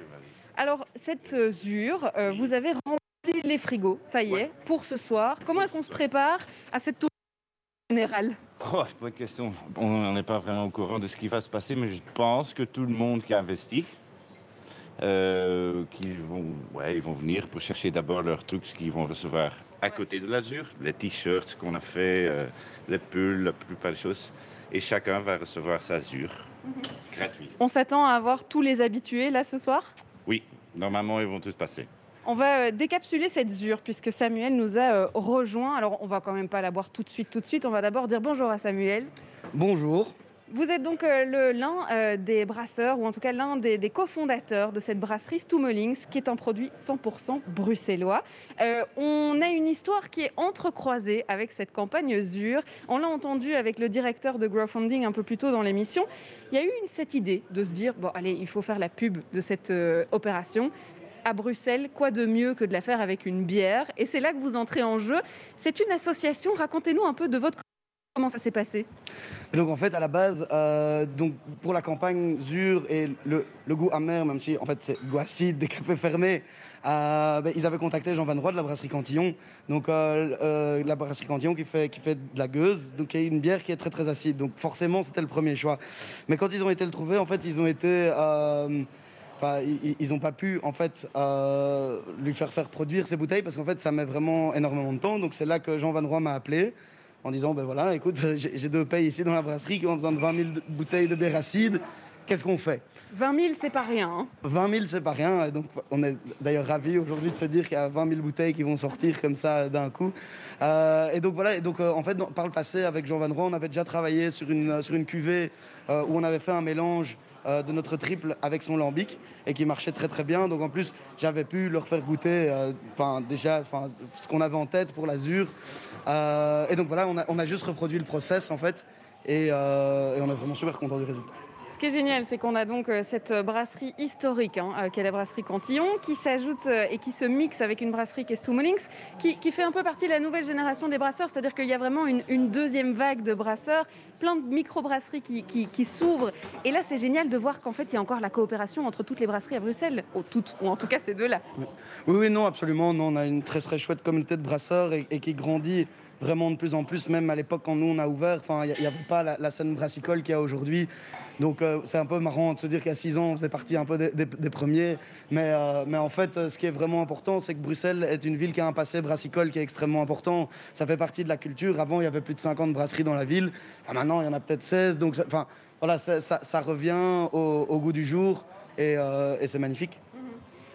Alors, cette euh, ZUR, vous avez rempli les frigos, ça y est, pour ce soir. Comment est-ce qu'on se prépare à cette tournée générale oh, Bonne question. On n'est pas vraiment au courant de ce qui va se passer, mais je pense que tout le monde qui a investi, euh, qui vont, ouais, ils vont venir pour chercher d'abord leurs trucs qu'ils vont recevoir à côté de l'Azur, les t-shirts qu'on a fait, euh, les pulls, la plupart des choses. Et chacun va recevoir sa Azur mhm. gratuit. On s'attend à avoir tous les habitués là ce soir? Oui, normalement ils vont tous passer. On va euh, décapsuler cette Zur puisque Samuel nous a rejoint. Alors on va quand même pas la boire tout de suite, tout de suite. On va d'abord dire bonjour à Samuel. Bonjour. Vous êtes donc euh, l'un euh, des brasseurs, ou en tout cas l'un des, cofondateurs de cette brasserie Stummelings, qui est un produit 100% bruxellois. Euh, on a une histoire qui est entrecroisée avec cette campagne ZUR. On l'a entendu avec le directeur de Growfunding un peu plus tôt dans l'émission. Il y a eu cette idée de se dire, bon allez, il faut faire la pub de cette opération à Bruxelles, quoi de mieux que de la faire avec une bière? Et c'est là que vous entrez en jeu. C'est une association, racontez-nous un peu de votre Comment ça s'est passé? Donc en fait, à la base, euh, donc pour la campagne Zur et le, goût amer, même si en fait c'est goût acide des cafés fermés, euh, ben, ils avaient contacté Jean Van Roy de la brasserie Cantillon. Donc euh, la brasserie Cantillon qui fait, qui fait de la gueuse, donc il y a une bière qui est très très acide. Donc forcément, c'était le premier choix. Mais quand ils ont été le trouver, en fait, ils ont été ils n'ont pas pu en fait lui faire faire produire ces bouteilles parce qu'en fait ça met vraiment énormément de temps. Donc c'est là que Jean Van Roy m'a appelé en disant ben voilà, écoute, j'ai deux pays ici dans la brasserie qui ont besoin de 20 000 bouteilles de bière acide. Qu'est-ce qu'on fait? 20 000, c'est pas rien. 20 000, c'est pas rien. donc, on est d'ailleurs ravis aujourd'hui de se dire qu'il y a 20 000 bouteilles qui vont sortir comme ça d'un coup. Euh, et donc voilà. Et donc, euh, en fait, par le passé, avec Jean Van Roy, on avait déjà travaillé sur une, sur une cuvée euh, où on avait fait un mélange de notre triple avec son lambic et qui marchait très très bien. Donc en plus, j'avais pu leur faire goûter enfin déjà ce qu'on avait en tête pour l'azur. et donc voilà, on a, on a, juste reproduit le process en fait et, et on est vraiment super content du résultat. Ce qui est génial, c'est qu'on a donc euh, cette brasserie historique, hein, euh, qui est la brasserie Cantillon, qui s'ajoute euh, et qui se mixe avec une brasserie qui est Stumolings, qui, fait un peu partie de la nouvelle génération des brasseurs, c'est-à-dire qu'il y a vraiment une, deuxième vague de brasseurs, plein de micro-brasseries qui, s'ouvrent. Et là, c'est génial de voir qu'en fait, il y a encore la coopération entre toutes les brasseries à Bruxelles, ou toutes, ou en tout cas ces deux-là. Oui, oui, non, absolument. Non, on a une très très chouette communauté de brasseurs et, qui grandit vraiment de plus en plus, même à l'époque quand nous on a ouvert, il n'y avait pas la, scène brassicole qu'il y a aujourd'hui. Donc euh, c'est un peu marrant de se dire qu'à 6 ans, on faisait partie un peu des, premiers. Mais, euh, mais en fait, euh, ce qui est vraiment important, c'est que Bruxelles est une ville qui a un passé brassicole qui est extrêmement important. Ça fait partie de la culture. Avant, il y avait plus de 50 brasseries dans la ville. Et maintenant, il y en a peut-être 16. Donc enfin, voilà, ça, ça, revient au, goût du jour et, et c'est magnifique.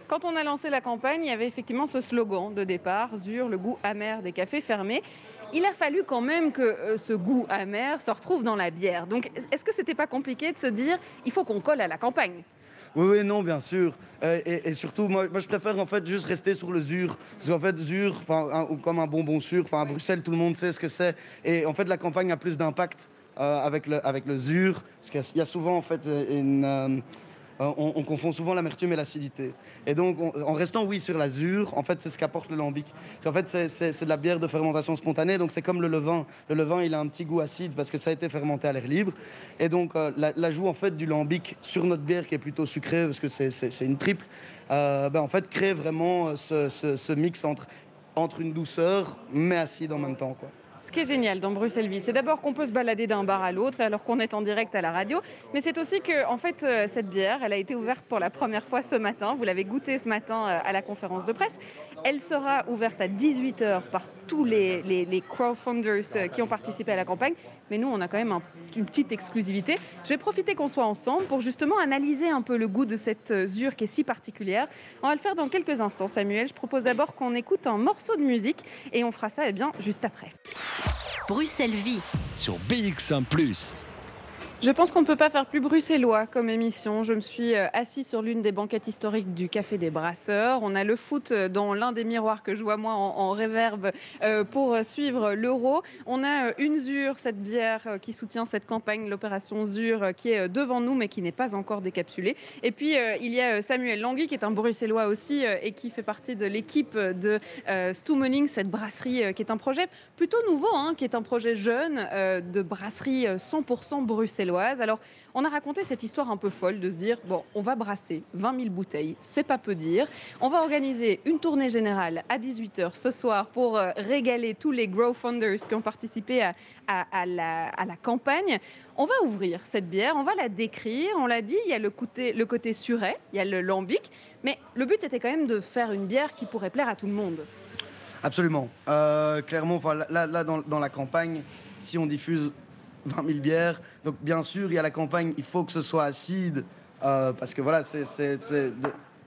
Quand on a lancé la campagne, il y avait effectivement ce slogan de départ, Zur, le goût amer des cafés fermés il a fallu quand même que euh, ce goût amer se retrouve dans la bière. Donc, est-ce que c'était pas compliqué de se dire, il faut qu'on colle à la campagne? Oui, oui, non, bien sûr. Euh, et, surtout, moi, je préfère en fait juste rester sur le Zur. Parce qu'en fait, Zur, comme un bonbon sûr, à Bruxelles, tout le monde sait ce que c'est. Et en fait, la campagne a plus d'impact euh, avec, le, avec le Zur. Parce qu'il y a souvent, en fait, une. On, confond souvent l'amertume et l'acidité. Et donc, en restant, oui, sur l'azur, en fait, c'est ce qu'apporte le lambic. En fait, c'est de la bière de fermentation spontanée, donc c'est comme le levain. Le levain, il a un petit goût acide parce que ça a été fermenté à l'air libre. Et donc, euh, l'ajout, en fait, du lambic sur notre bière, qui est plutôt sucrée, parce que c'est une triple, euh, ben, en fait, crée vraiment ce, mix entre, entre une douceur, mais acide en même temps, quoi. Qui est génial dans Bruxelles Vie, c'est d'abord qu'on peut se balader d'un bar à l'autre alors qu'on est en direct à la radio, mais c'est aussi que en fait euh, cette bière, elle a été ouverte pour la première fois ce matin. Vous l'avez goûtée ce matin euh, à la conférence de presse. Elle sera ouverte à 18h par tous les, les, crowdfunders euh, qui ont participé à la campagne. Mais nous, on a quand même une petite exclusivité. Je vais profiter qu'on soit ensemble pour justement analyser un peu le goût de cette zure qui est si particulière. On va le faire dans quelques instants, Samuel. Je propose d'abord qu'on écoute un morceau de musique et on fera ça eh bien, juste après. Bruxelles Vie sur BX1 ⁇ je pense qu'on ne peut pas faire plus bruxellois comme émission. Je me suis euh, assis sur l'une des banquettes historiques du Café des Brasseurs. On a le foot euh, dans l'un des miroirs que je vois moi en, réverbe euh, pour suivre l'euro. On a une Zur, cette bière qui soutient cette campagne, l'opération Zur, qui est devant nous mais qui n'est pas encore décapsulée. Et puis il y a Samuel Langui qui est un bruxellois aussi et qui fait partie de l'équipe de Stumening, cette brasserie qui est un projet plutôt nouveau, hein, qui est un projet jeune de brasserie 100% alors, on a raconté cette histoire un peu folle de se dire bon, on va brasser 20 000 bouteilles, c'est pas peu dire. On va organiser une tournée générale à 18h ce soir pour euh, régaler tous les Grow Funders qui ont participé à, la, campagne. On va ouvrir cette bière, on va la décrire. On l'a dit, il y a le côté, le suret, il y a le lambic, mais le but était quand même de faire une bière qui pourrait plaire à tout le monde. Absolument. Euh, clairement, là, dans, la campagne, si on diffuse 20 000 bières. Donc, bien sûr, il y a la campagne, il faut que ce soit acide, euh, parce que voilà, c'est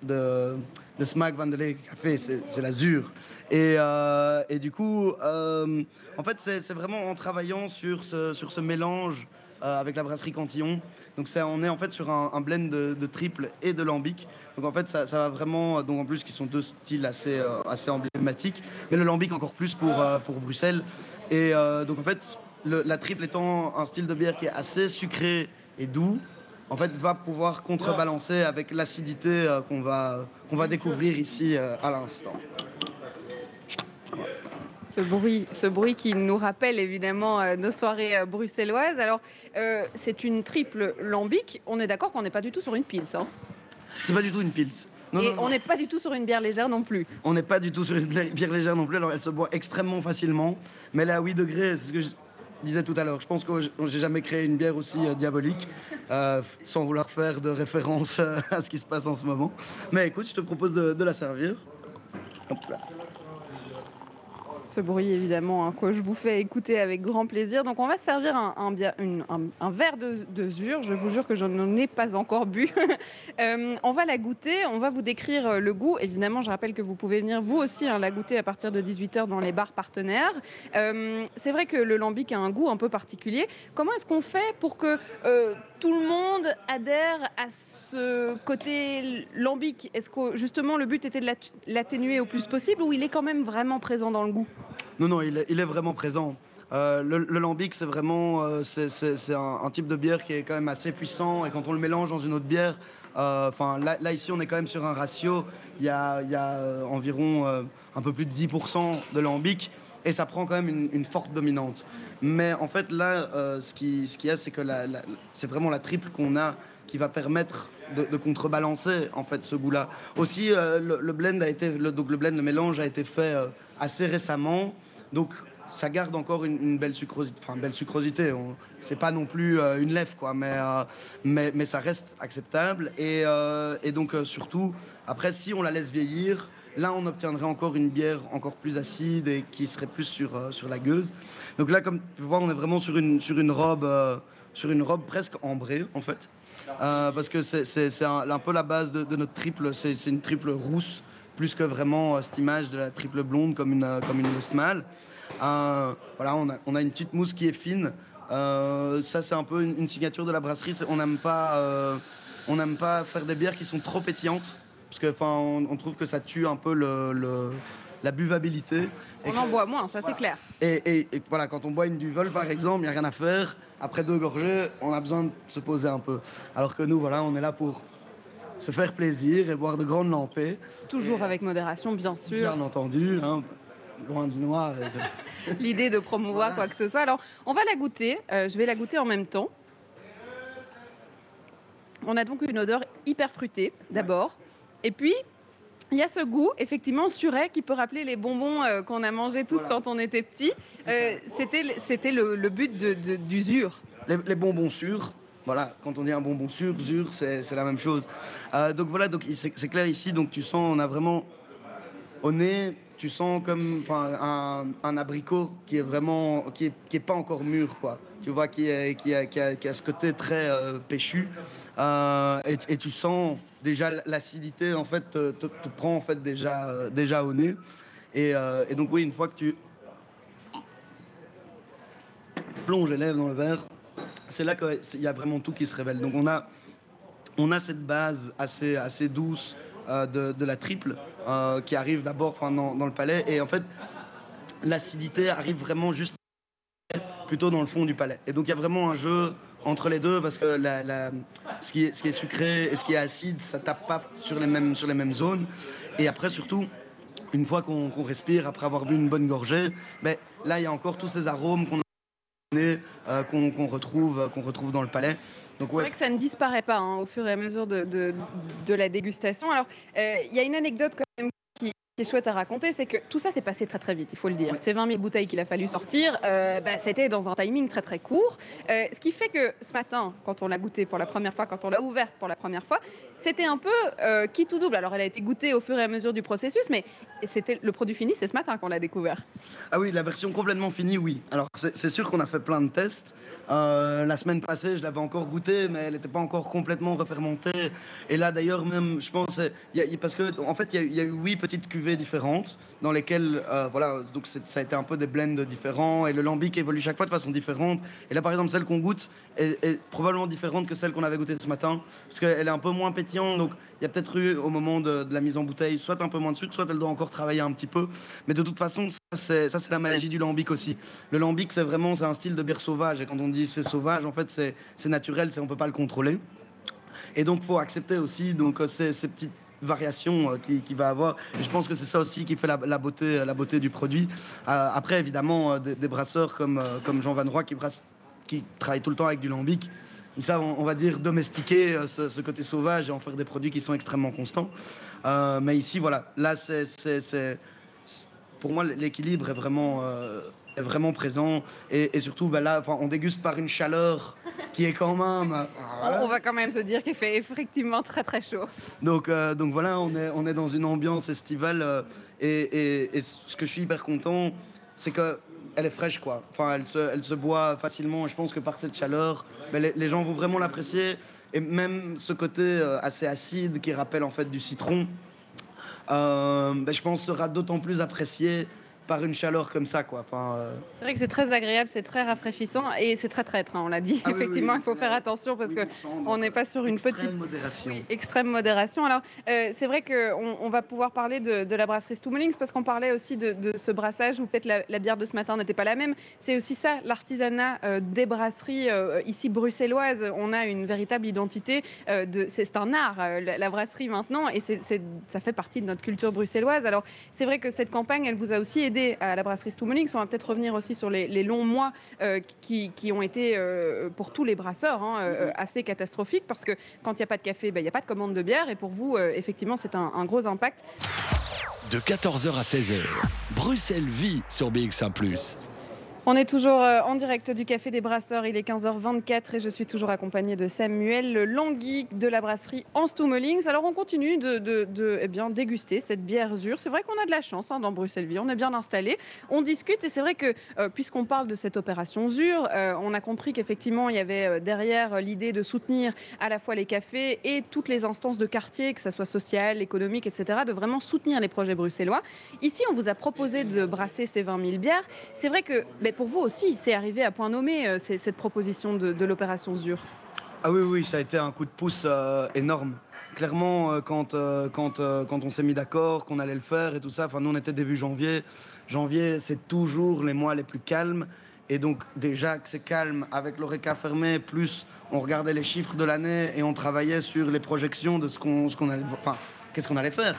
de, de, Smack Vandelay Café, c'est l'azur. Et, euh, et, du coup, euh, en fait, c'est vraiment en travaillant sur ce, sur ce mélange avec la brasserie Cantillon. Donc, ça, on est en fait sur un, blend de, triple et de lambic. Donc, en fait, ça, ça, va vraiment, donc en plus, qui sont deux styles assez, assez emblématiques, mais le lambic encore plus pour, pour Bruxelles. Et donc, en fait, la triple étant un style de bière qui est assez sucré et doux, en fait, va pouvoir contrebalancer avec l'acidité euh, qu'on va, qu'on va découvrir ici euh, à l'instant. ce bruit, ce bruit qui nous rappelle évidemment euh, nos soirées bruxelloises. Alors, c'est une triple lambic. On est d'accord qu'on n'est pas du tout sur une pils. Hein C'est pas du tout une pils. Non, Et non, non. on n'est pas du tout sur une bière légère non plus. On n'est pas du tout sur une bière légère non plus. Alors, elle se boit extrêmement facilement. Mais elle est à 8 degrés, c'est ce que je disais tout à l'heure. Je pense que j'ai jamais créé une bière aussi euh, diabolique, euh, sans vouloir faire de référence euh, à ce qui se passe en ce moment. Mais écoute, je te propose de, de la servir. Hop là. Ce bruit, évidemment, hein, que je vous fais écouter avec grand plaisir. Donc, on va se servir un, un une- un- un verre de, de. Je vous jure que je n'en ai pas encore bu. Euh, on va la goûter. On va vous décrire euh, le goût. Évidemment, je rappelle que vous pouvez venir vous aussi hein, la goûter à partir de 18h dans les bars partenaires. Euh, C'est vrai que le lambic a un goût un peu particulier. Comment est-ce qu'on fait pour que tout le monde adhère à ce côté lambic Est-ce que justement le but était de l'at- l'atténuer au plus possible ou il est quand même vraiment présent dans le goût? Non, non, il est, vraiment présent. Euh, le, lambic, c'est vraiment euh, c'est- un, type de bière qui est quand même assez puissant. Et quand on le mélange dans une autre bière, euh, enfin là, ici, on est quand même sur un ratio. Il y a, environ un peu plus de 10% de lambic. Et ça prend quand même une forte dominante. Mais en fait, là, euh, ce qu'il ce y a, c'est que c'est vraiment la triple qu'on a qui va permettre de, contrebalancer en fait ce goût-là. Aussi, euh, le, le blend a été, le, donc le blend, le mélange a été fait euh, assez récemment, donc ça garde encore une, belle sucrosité. Enfin, belle sucrosité. C'est pas non plus une lèvre, quoi, mais, mais mais ça reste acceptable. Et, et donc surtout, après, si on la laisse vieillir. Là, on obtiendrait encore une bière encore plus acide et qui serait plus sur, euh, sur la gueuse. Donc là, comme tu voir, on est vraiment sur une, sur une robe, euh, sur une robe presque ambrée, en fait. Euh, parce que c'est un, un peu la base de, notre triple. C'est une triple rousse, plus que vraiment cette image de la triple blonde comme une, comme une voilà, on a, on a une petite mousse qui est fine. Ça, c'est un peu une, une signature de la brasserie. On n'aime pas, on n'aime pas faire des bières qui sont trop pétillantes. Parce que, enfin, on, on trouve que ça tue un peu le, le- la buvabilité. Et On en boit moins, ça c'est clair. et, et- et voilà, quand on boit une Duvel par exemple, il n'y a rien à faire. Après deux gorgées, on a besoin de se poser un peu. Alors que nous, voilà, on est là pour se faire plaisir et boire de grandes lampées, Toujours avec modération, bien sûr. bien entendu. hein, loin du noir. L'idée de promouvoir quoi que ce soit. Alors, on va la goûter. Euh, je vais la goûter en même temps. On a donc une odeur hyper fruitée, d'abord. Et puis, il y a ce goût, effectivement, suret, qui peut rappeler les bonbons euh, qu'on a mangés tous quand on était petits. Euh, C'était le- le, but d'usure. les, les bonbons sûrs. Voilà, quand on dit un bonbon sûr, sûr, c'est la même chose. Euh, donc voilà, donc c'est clair ici. Donc tu sens, on a vraiment au nez, tu sens comme un, un abricot qui est vraiment, qui est, qui est pas encore mûr, quoi. Tu vois, qui, est, qui, a, qui, a, qui a ce côté très euh, péchu. Et, et tu sens déjà l'acidité en fait te, prend en fait déjà, euh, déjà au nez. Et, euh, et donc oui, une fois que tu plonges les lèvres dans le verre, c'est là qu'il y a vraiment tout qui se révèle. Donc on a, on a cette base assez, assez douce euh, de, la triple qui arrive d'abord dans, dans le palais. Et en fait, l'acidité arrive vraiment juste plutôt dans le fond du palais. Et donc il y a vraiment un jeu entre les deux parce que la- la- ce, qui est, ce qui est sucré et ce qui est acide, ça tape pas sur les mêmes, sur les mêmes zones. Et après surtout, une fois qu'on respire, après avoir bu une bonne gorgée, ben, là il y a encore tous ces arômes qu'on euh, qu'on qu'on retrouve, qu'on retrouve dans le palais. Donc C'est ouais, vrai que ça ne disparaît pas hein, au fur et à mesure de, de- de la dégustation. Alors, euh, il y a une anecdote qui, qui est chouette à raconter, c'est que tout ça s'est passé très très vite, il faut le dire. Ces 20 000 bouteilles qu'il a fallu sortir, euh, bah, c'était dans un timing très très court. Euh, ce qui fait que ce matin, quand on l'a goûté pour la première fois, quand on l'a ouverte pour la première fois, c'était un peu euh, qui tout double. Alors, elle a été goûtée au fur et à mesure du processus, mais c'était le produit fini, c'est ce matin qu'on l'a découvert. Ah oui, la version complètement finie, oui. Alors c'est sûr qu'on a fait plein de tests. Euh, la semaine passée, je l'avais encore goûté, mais elle n'était pas encore complètement refermentée. Et là, d'ailleurs, même, je pense, il y a- il y a- parce que en fait, il y, a eu- il y a eu huit petites différentes dans lesquelles, euh, voilà, donc ça a été un peu des blends différents et le lambic évolue chaque fois de façon différente. Et là, par exemple, celle qu'on goûte est, probablement différente que celle qu'on avait goûtée ce matin, parce qu'elle est un peu moins pétillante. Donc, il y a peut-être eu au moment de, la mise en bouteille, soit un peu moins de sucre, soit elle doit encore travailler un petit peu. Mais de toute façon, ça, c'est la magie du lambic aussi. Le lambic, c'est vraiment c'est un style de bière sauvage. Et quand on dit c'est sauvage, en fait, c'est c'est naturel, c'est- on peut pas le contrôler. Et donc, faut accepter aussi donc euh, ces, ces petites variation euh, qu'il qui va avoir. Je pense que c'est ça aussi qui fait la, beauté, la beauté du produit. Euh, après, évidemment, des, brasseurs comme, comme Jean Van Roy qui, brasse, qui travaille tout le temps avec du lambic, ils savent, on, va dire, domestiquer ce, côté sauvage et en faire des produits qui sont extrêmement constants. mais ici, voilà, là, c'est pour moi, l'équilibre est vraiment, est vraiment présent. Et, surtout, bah là, on déguste par une chaleur qui est quand même. Euh, on va quand même se dire qu'il fait effectivement très très chaud. Donc, euh, donc voilà, on est, on est dans une ambiance estivale. Euh, et, ce que je suis hyper content, c'est que elle est fraîche, quoi. Enfin, elle se, elle se boit facilement. Je pense que par cette chaleur, ben, les, gens vont vraiment l'apprécier. Et même ce côté assez acide qui rappelle en fait du citron, ben, je pense sera d'autant plus apprécié par une chaleur comme ça. Quoi. Enfin, euh, C'est vrai que c'est très agréable, c'est très rafraîchissant et c'est très traître, hein, on l'a dit. Ah Effectivement, il faut faire attention parce qu'on n'est pas sur une petite modération. extrême modération. Alors, euh, c'est vrai qu'on on va pouvoir parler de, la brasserie Stummelings parce qu'on parlait aussi de, ce brassage où peut-être la, bière de ce matin n'était pas la même. C'est aussi ça, l'artisanat euh, des brasseries ici bruxelloises. On a une véritable identité. de, c'est un art, la, brasserie maintenant, et c'est, ça fait partie de notre culture bruxelloise. Alors, c'est vrai que cette campagne, elle vous a aussi aidé à la brasserie Stummelings. On va peut-être revenir aussi sur les, longs mois euh, qui, ont été, euh, pour tous les brasseurs, hein, euh, assez catastrophiques parce que quand il n'y a pas de café, ben, il n'y a pas de commande de bière. Et pour vous, effectivement, c'est un, un gros impact. De 14h à 16h, Bruxelles vit sur BX1 ⁇ on est toujours euh, en direct du Café des Brasseurs, il est 15h24 et je suis toujours accompagnée de Samuel Langui de la brasserie Anstummelings. Alors on continue de, eh bien, déguster cette bière Zur. C'est vrai qu'on a de la chance hein, dans Bruxelles-Ville, on est bien installé, on discute et c'est vrai que euh, puisqu'on parle de cette opération Zur, euh, on a compris qu'effectivement il y avait derrière l'idée de soutenir à la fois les cafés et toutes les instances de quartier, que ce soit social, économique, etc., de vraiment soutenir les projets bruxellois. Ici on vous a proposé de brasser ces 20 000 bières. C'est vrai que... Ben, pour vous aussi, c'est arrivé à point nommé, euh, cette proposition de, l'opération ZUR Ah oui, oui, ça a été un coup de pouce euh, énorme. Clairement, euh, quand, quand, quand on s'est mis d'accord, qu'on allait le faire et tout ça, enfin, nous on était début janvier. Janvier, c'est toujours les mois les plus calmes. Et donc déjà que c'est calme avec l'oreca fermé, plus on regardait les chiffres de l'année et on travaillait sur les projections de ce qu'on allait, enfin, qu'est-ce qu'on allait faire.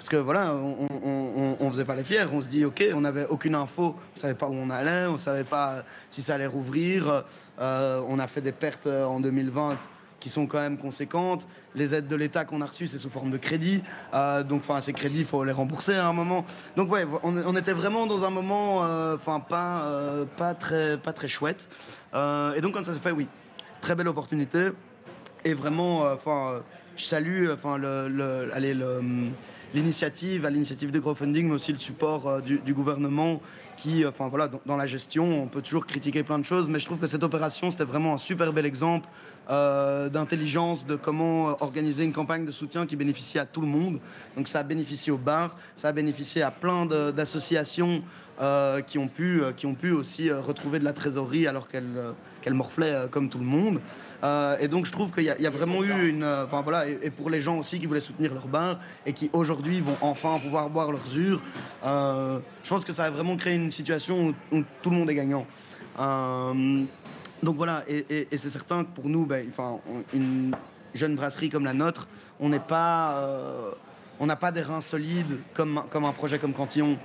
Parce que voilà, on, on, faisait pas les fiers. On se dit, ok, on n'avait aucune info. On savait pas où on allait. On savait pas si ça allait rouvrir. Euh, on a fait des pertes euh, en 2020 qui sont quand même conséquentes. Les aides de l'État qu'on a reçues, c'est sous forme de crédit. Euh, donc, ces crédits, il faut les rembourser à un moment. Donc, ouais, on, était vraiment dans un moment, enfin, pas, très, pas très chouette. et donc, quand ça s'est fait, oui, très belle opportunité. Et vraiment, enfin, je salue, enfin, le, le, allez, le l'initiative, à l'initiative de crowdfunding, mais aussi le support euh, du, gouvernement qui, enfin voilà, dans, la gestion, on peut toujours critiquer plein de choses, mais je trouve que cette opération, c'était vraiment un super bel exemple euh, d'intelligence, de comment organiser une campagne de soutien qui bénéficie à tout le monde. Donc ça a bénéficié aux bars, ça a bénéficié à plein d'associations euh, qui, ont pu, qui ont pu aussi retrouver de la trésorerie alors qu'elles qu'elle morflait euh, comme tout le monde. Euh, et donc je trouve qu'il y, a vraiment eu une... Euh, voilà, et, pour les gens aussi qui voulaient soutenir leur bar et qui aujourd'hui vont enfin pouvoir boire leurs urs, je pense que ça a vraiment créé une situation où, tout le monde est gagnant. Donc voilà, et, c'est certain que pour nous, ben, enfin, une jeune brasserie comme la nôtre, on n'est pas on n'a pas des reins solides comme, comme un projet comme Cantillon.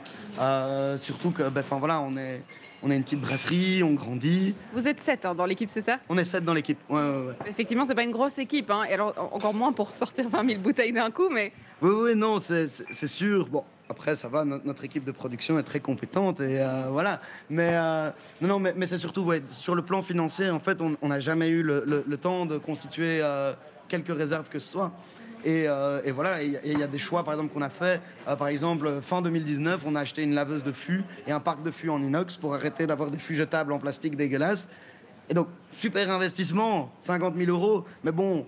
surtout que, ben, voilà, on est, on a une petite brasserie, on grandit. Vous êtes 7 hein, dans l'équipe, c'est ça? On est 7 dans l'équipe, ouais, ouais, Effectivement, c'est pas une grosse équipe, hein, et alors encore moins pour sortir 20 000 bouteilles d'un coup, mais... Oui, oui, non, c'est sûr. Bon, après, ça va, notre, équipe de production est très compétente, et euh, voilà. Mais, euh, non, mais, c'est surtout, ouais, sur le plan financier, en fait, on n'a jamais eu le, temps de constituer euh, quelques réserves que ce soit. Et, voilà, il y, a des choix par exemple qu'on a fait. Par exemple, fin 2019, on a acheté une laveuse de fûts et un parc de fûts en inox pour arrêter d'avoir des fûts jetables en plastique dégueulasses. Et donc, super investissement, 50 000 euros. Mais bon,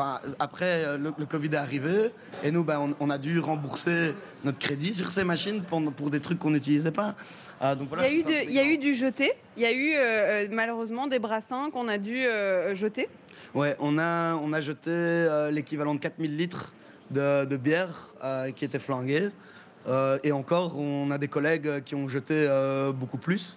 euh, après, le, Covid est arrivé et nous, ben, on, a dû rembourser notre crédit sur ces machines pour, pour des trucs qu'on n'utilisait pas. donc voilà, il, y a eu de, il y a eu du jeté. Il y a eu malheureusement des brassins qu'on a dû jeter. Ouais, on a, on a jeté euh, l'équivalent de 4000 litres de, bière euh, qui était flanguée. Euh, et encore, on a des collègues qui ont jeté beaucoup plus.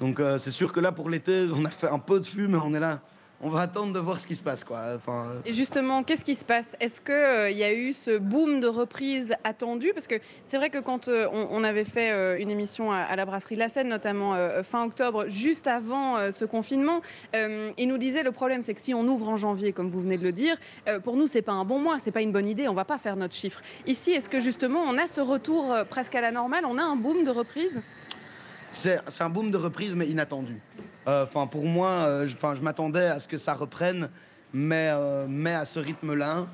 Donc c'est sûr que là, pour l'été, on a fait un peu de fût, mais on est là. On va attendre de voir ce qui se passe. Quoi. Enfin, Et justement, qu'est-ce qui se passe? Est-ce qu'il y a eu ce boom de reprise attendu Parce que c'est vrai que quand on, on avait fait une émission à, la brasserie La Seine, notamment fin octobre, juste avant ce confinement, il nous disait le problème, c'est que si on ouvre en janvier, comme vous venez de le dire, pour nous, c'est pas un bon mois, c'est pas une bonne idée, on va pas faire notre chiffre. Ici, est-ce que justement, on a ce retour presque à la normale? On a un boom de reprise c'est un boom de reprise, mais inattendu. Euh, enfin, pour moi, euh, je, m'attendais à ce que ça reprenne, mais, euh, mais à ce rythme-là,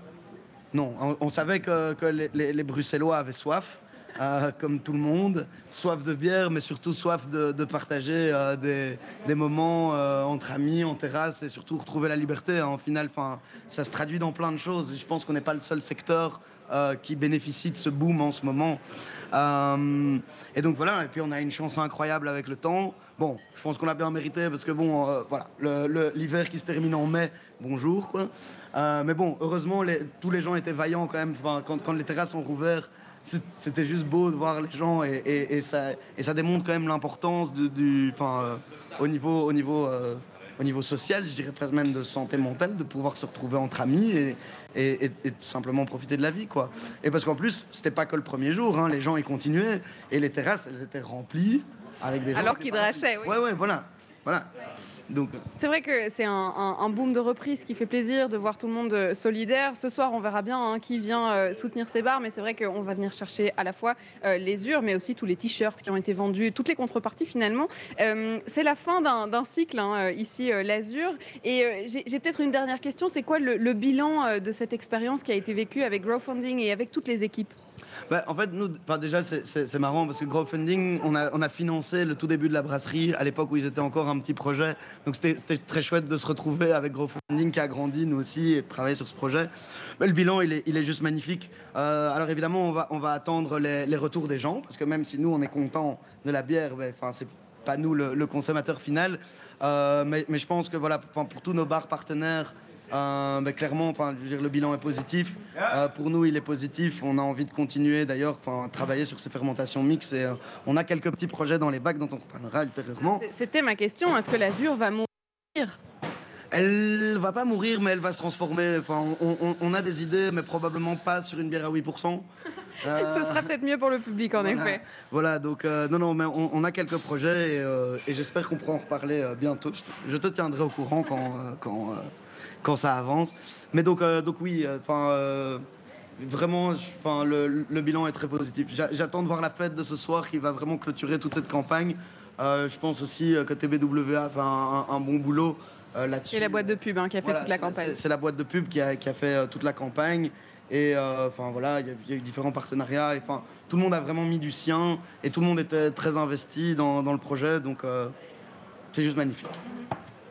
non. On, savait que, les, Bruxellois avaient soif, comme tout le monde, soif de bière, mais surtout soif de, partager des, des, moments entre amis, en terrasse, et surtout retrouver la liberté. Hein. En final, ça se traduit dans plein de choses. Je pense qu'on n'est pas le seul secteur euh, qui bénéficie de ce boom en ce moment. Euh, et donc voilà, et puis on a une chance incroyable avec le temps. Bon, je pense qu'on a bien mérité parce que bon, euh, voilà, l'hiver qui se termine en mai, bonjour mais bon, heureusement, tous les gens étaient vaillants quand même. Quand, les terrasses sont rouvertes, c'était juste beau de voir les gens et, ça, et ça démontre quand même l'importance du, au niveau, au niveau au niveau social, je dirais presque même de santé mentale, de pouvoir se retrouver entre amis et, et, simplement profiter de la vie. quoi. Et parce qu'en plus, c'était pas que le premier jour, hein, les gens y continuaient et les terrasses, elles étaient remplies avec des gens. Alors qu'ils drachaient, oui. Ouais, ouais, voilà. voilà. C'est vrai que c'est un, boom de reprise qui fait plaisir de voir tout le monde euh, solidaire. Ce soir, on verra bien hein, qui vient euh, soutenir ces bars, mais c'est vrai qu'on va venir chercher à la fois euh, les urs, mais aussi tous les t-shirts qui ont été vendus, toutes les contreparties finalement. c'est la fin d'un cycle hein, ici, l'Azur. Et j'ai peut-être une dernière question. C'est quoi le, bilan de cette expérience qui a été vécue avec Growfunding et avec toutes les équipes? Bah, en fait, nous, déjà, c'est marrant parce que Crowdfunding, on a, on a financé le tout début de la brasserie à l'époque où ils étaient encore un petit projet. Donc c'était très chouette de se retrouver avec Crowdfunding qui a grandi, nous aussi, et de travailler sur ce projet. Mais le bilan, il est, il est juste magnifique. Euh, alors évidemment, on va, on va attendre les, les, retours des gens parce que même si nous, on est content de la bière, ben, enfin, c'est pas nous le, consommateur final. Euh, mais, mais, je pense que voilà, pour tous nos bars partenaires, euh, mais clairement, enfin, je veux dire, le bilan est positif. Euh, pour nous, il est positif. On a envie de continuer d'ailleurs, enfin, travailler sur ces fermentations mixtes. Et euh, on a quelques petits projets dans les bacs dont on reparlera ultérieurement. C'était ma question. Est-ce que l'azur va mourir? Elle va pas mourir, mais elle va se transformer. Enfin, on, a des idées, mais probablement pas sur une bière à 8%. Ce sera peut-être mieux pour le public, en effet. Voilà, donc non, non, mais on, a quelques projets et, j'espère qu'on pourra en reparler bientôt. Je te tiendrai au courant quand, quand, quand ça avance. Mais donc, euh, donc oui, euh, enfin. Euh, vraiment, enfin, le, le, bilan est très positif. J'attends de voir la fête de ce soir qui va vraiment clôturer toute cette campagne. je pense aussi que TBWA fait un, bon boulot là-dessus. C'est la boîte de pub hein, qui a fait toute la campagne. C'est la boîte de pub qui a, qui a fait toute la campagne. Et enfin voilà, il y, a eu différents partenariats. Et, enfin, tout le monde a vraiment mis du sien et tout le monde était très investi dans, dans le projet. Donc c'est juste magnifique.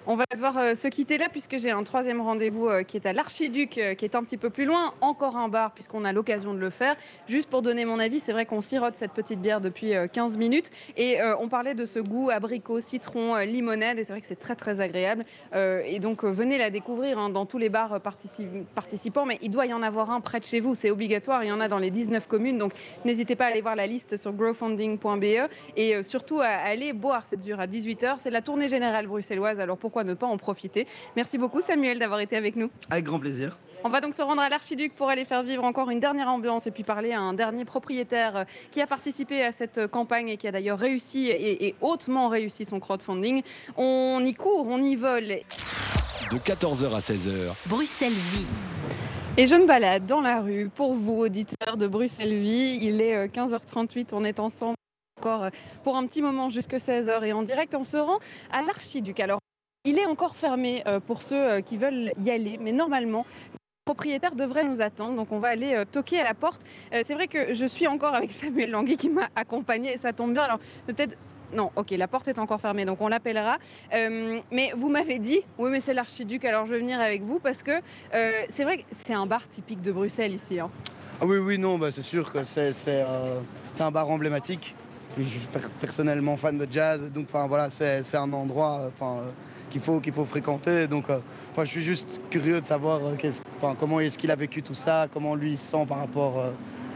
On va devoir euh, se quitter là puisque j'ai un troisième rendez-vous euh, qui est à l'Archiduc, euh, qui est un petit peu plus loin. Encore un bar puisqu'on a l'occasion de le faire. Juste pour donner mon avis, c'est vrai qu'on sirote cette petite bière depuis 15 minutes et on parlait de ce goût abricot, citron, limonade et c'est vrai que c'est très très agréable. et donc venez la découvrir hein, dans tous les bars participants, mais il doit y en avoir un près de chez vous, c'est obligatoire. Il y en a dans les 19 communes, donc n'hésitez pas à aller voir la liste sur growfunding.be et surtout à aller boire cette zure à 18h. C'est la tournée générale bruxelloise, alors pourquoi ne pas en profiter. Merci beaucoup Samuel d'avoir été avec nous. Avec grand plaisir. On va donc se rendre à l'Archiduc pour aller faire vivre encore une dernière ambiance et puis parler à un dernier propriétaire euh, qui a participé à cette campagne et qui a d'ailleurs réussi et, hautement réussi son crowdfunding. On y court, on y vole. De 14h à 16h. Bruxelles Vie. Et je me balade dans la rue pour vous, auditeurs de Bruxelles Vie. Il est 15h38, euh, on est ensemble encore euh, pour un petit moment jusque 16h et en direct, on se rend à l'Archiduc. Alors, il est encore fermé euh, pour ceux euh, qui veulent y aller, mais normalement, le propriétaire devrait nous attendre. Donc on va aller euh, toquer à la porte. c'est vrai que je suis encore avec Samuel Langui qui m'a accompagné et ça tombe bien. Alors peut-être non, ok, la porte est encore fermée, donc on l'appellera. mais vous m'avez dit, oui, mais c'est l'archiduc, alors je vais venir avec vous parce que c'est vrai que c'est un bar typique de Bruxelles ici. Hein. Ah oui, oui, non, bah, c'est sûr que c'est un bar emblématique. Je suis personnellement fan de jazz, donc voilà, c'est un endroit qu'il faut, qu'il faut fréquenter. Donc, euh, je suis juste curieux de savoir euh, comment est-ce qu'il a vécu tout ça, comment lui il se sent par rapport euh,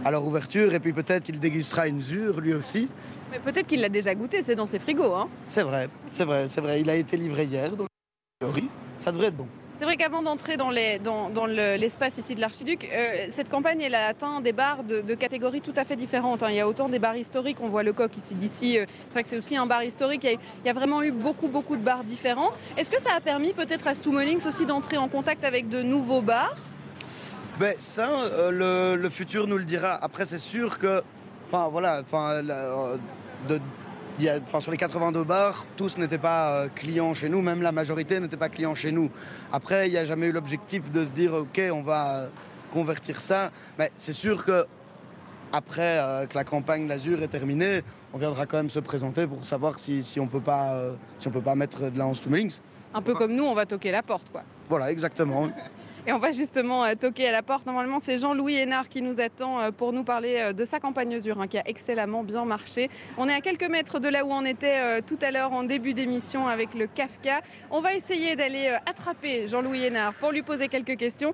à leur ouverture. Et puis peut-être qu'il dégustera une zure lui aussi. Mais peut-être qu'il l'a déjà goûté, c'est dans ses frigos. Hein c'est vrai, c'est vrai, c'est vrai. Il a été livré hier. Donc... ça devrait être bon. C'est vrai qu'avant d'entrer dans, l'espace ici de l'Archiduc, euh, cette campagne elle a atteint des bars de, catégories tout à fait différentes. Hein. Il y a autant des bars historiques, on voit le coq ici d'ici, euh, c'est vrai que c'est aussi un bar historique, il y, a, vraiment eu beaucoup beaucoup de bars différents. Est-ce que ça a permis peut-être à Stumolings aussi d'entrer en contact avec de nouveaux bars ben, Ça, euh, le, futur nous le dira. Après c'est sûr que, enfin voilà, de, sur les 82 bars, tous n'étaient pas euh, clients chez nous, même la majorité n'était pas clients chez nous. Après, il n'y a jamais eu l'objectif de se dire, OK, on va euh, convertir ça. Mais c'est sûr que après euh, que la campagne L'Azur est terminée, on viendra quand même se présenter pour savoir si, on peut pas, si on peut pas mettre de la Hans Links. Un peu comme nous, on va toquer la porte, quoi. Voilà, exactement. Et on va justement euh, toquer à la porte. Normalement, c'est Jean-Louis Hénard qui nous attend euh, pour nous parler euh, de sa campagne Zur, hein, qui a excellemment bien marché. On est à quelques mètres de là où on était tout à l'heure en début d'émission avec le Kafka. On va essayer d'aller attraper Jean-Louis Hénard pour lui poser quelques questions.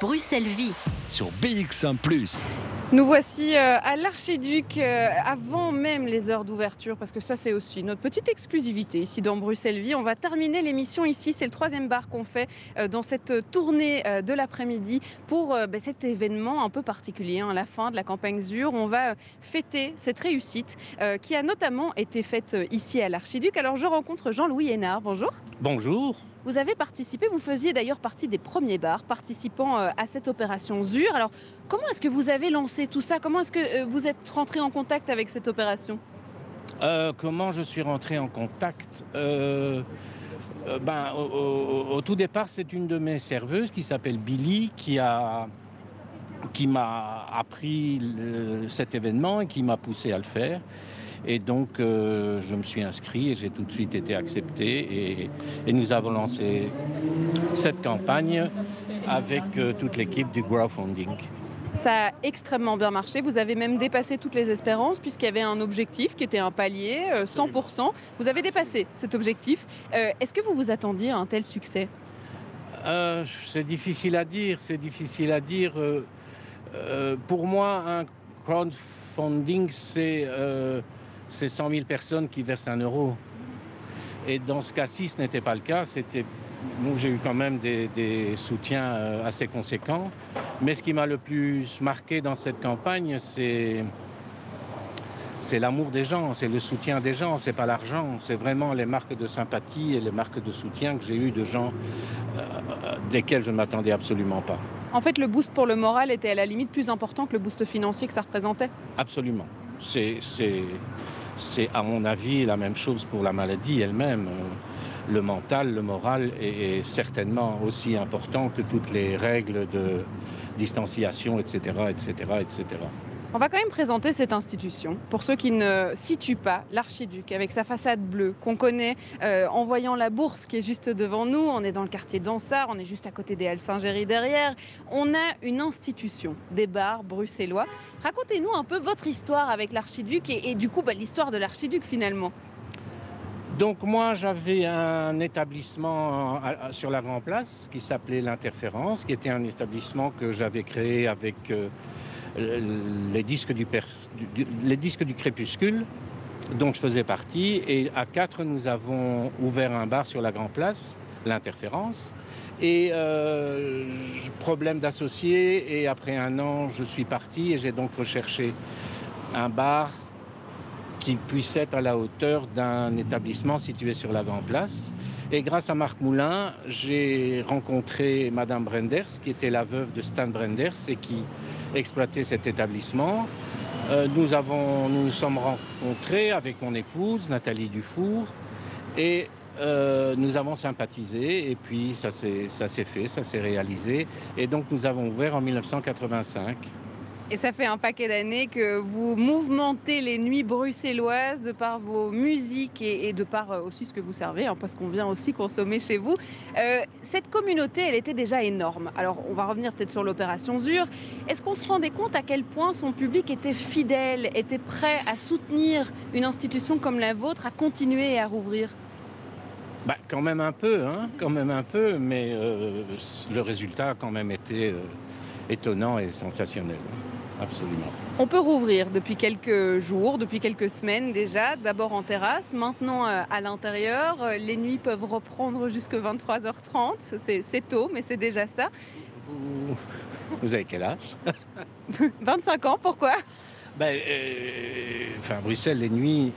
Bruxelles Vie sur BX1 ⁇ nous voici à l'Archiduc avant même les heures d'ouverture parce que ça c'est aussi notre petite exclusivité ici dans Bruxelles Vie. On va terminer l'émission ici, c'est le troisième bar qu'on fait dans cette tournée de l'après-midi pour ben, cet événement un peu particulier, à hein, la fin de la campagne ZUR. On va fêter cette réussite qui a notamment été faite ici à l'Archiduc. Alors je rencontre Jean-Louis Hénard, bonjour. Bonjour. Vous avez participé, vous faisiez d'ailleurs partie des premiers bars participant euh, à cette opération ZUR. Alors, comment est-ce que vous avez lancé tout ça? Comment est-ce que euh, vous êtes rentré en contact avec cette opération? Euh, Comment je suis rentré en contact? Ben, au, tout départ, c'est une de mes serveuses qui s'appelle Billy qui m'a appris cet événement et qui m'a poussé à le faire. Et donc, euh, je me suis inscrit et j'ai tout de suite été accepté. Et, nous avons lancé cette campagne avec euh, toute l'équipe du crowdfunding. Ça a extrêmement bien marché. Vous avez même dépassé toutes les espérances puisqu'il y avait un objectif qui était un palier, 100%. Euh, vous avez dépassé cet objectif. Est-ce que vous vous attendiez à un tel succès? C'est difficile à dire. C'est difficile à dire. pour moi, un crowdfunding, c'est c'est 100 000 personnes qui versent un euro. Et dans ce cas-ci, ce n'était pas le cas. C'était, j'ai eu quand même des, soutiens euh, assez conséquents. Mais ce qui m'a le plus marqué dans cette campagne, c'est c'est l'amour des gens, c'est le soutien des gens, c'est pas l'argent, c'est vraiment les marques de sympathie et les marques de soutien que j'ai eues de gens euh, desquels je ne m'attendais absolument pas. En fait, le boost pour le moral était à la limite plus important que le boost financier que ça représentait Absolument. C'est à mon avis la même chose pour la maladie elle-même. Le mental, le moral est, certainement aussi important que toutes les règles de distanciation, etc., etc., etc. On va quand même présenter cette institution. Pour ceux qui ne situent pas, l'Archiduc, avec sa façade bleue, qu'on connaît euh, en voyant la bourse qui est juste devant nous, on est dans le quartier d'Ansart, on est juste à côté des Halles Saint-Géry derrière. On a une institution, des bars bruxellois. Racontez-nous un peu votre histoire avec l'Archiduc et, du coup bah, l'histoire de l'Archiduc finalement. Donc moi j'avais un établissement sur la Grand Place qui s'appelait l'Interférence, qui était un établissement que j'avais créé avec euh, les, disques du, les disques du crépuscule dont je faisais partie. Et à quatre, nous avons ouvert un bar sur la Grand Place, l'interférence. Et euh, problème d'associé, et après un an, je suis parti et j'ai donc recherché un bar qui puisse être à la hauteur d'un établissement situé sur la Grand Place. Et grâce à Marc Moulin, j'ai rencontré Madame Brenders, qui était la veuve de Stan Brenders et qui exploitait cet établissement. Euh, nous, avons, nous nous sommes rencontrés avec mon épouse, Nathalie Dufour, et euh, nous avons sympathisé, et puis ça s'est fait, ça s'est réalisé. Et donc nous avons ouvert en 1985. Et ça fait un paquet d'années que vous mouvementez les nuits bruxelloises de par vos musiques et, de par euh, aussi ce que vous servez, hein, parce qu'on vient aussi consommer chez vous. Euh, cette communauté, elle était déjà énorme. Alors, on va revenir peut-être sur l'opération ZUR. Est-ce qu'on se rendait compte à quel point son public était fidèle, était prêt à soutenir une institution comme la vôtre, à continuer et à rouvrir? Bah, quand même un peu, hein, quand même un peu, mais euh, le résultat a quand même été étonnant et sensationnel. Absolument. On peut rouvrir depuis quelques jours, depuis quelques semaines déjà, d'abord en terrasse, maintenant euh, à l'intérieur. Euh, Les nuits peuvent reprendre jusque 23h30. C'est c'est tôt, mais c'est déjà ça. Vous, vous avez quel âge? 25 ans, pourquoi? Ben, euh, enfin, Bruxelles, les nuits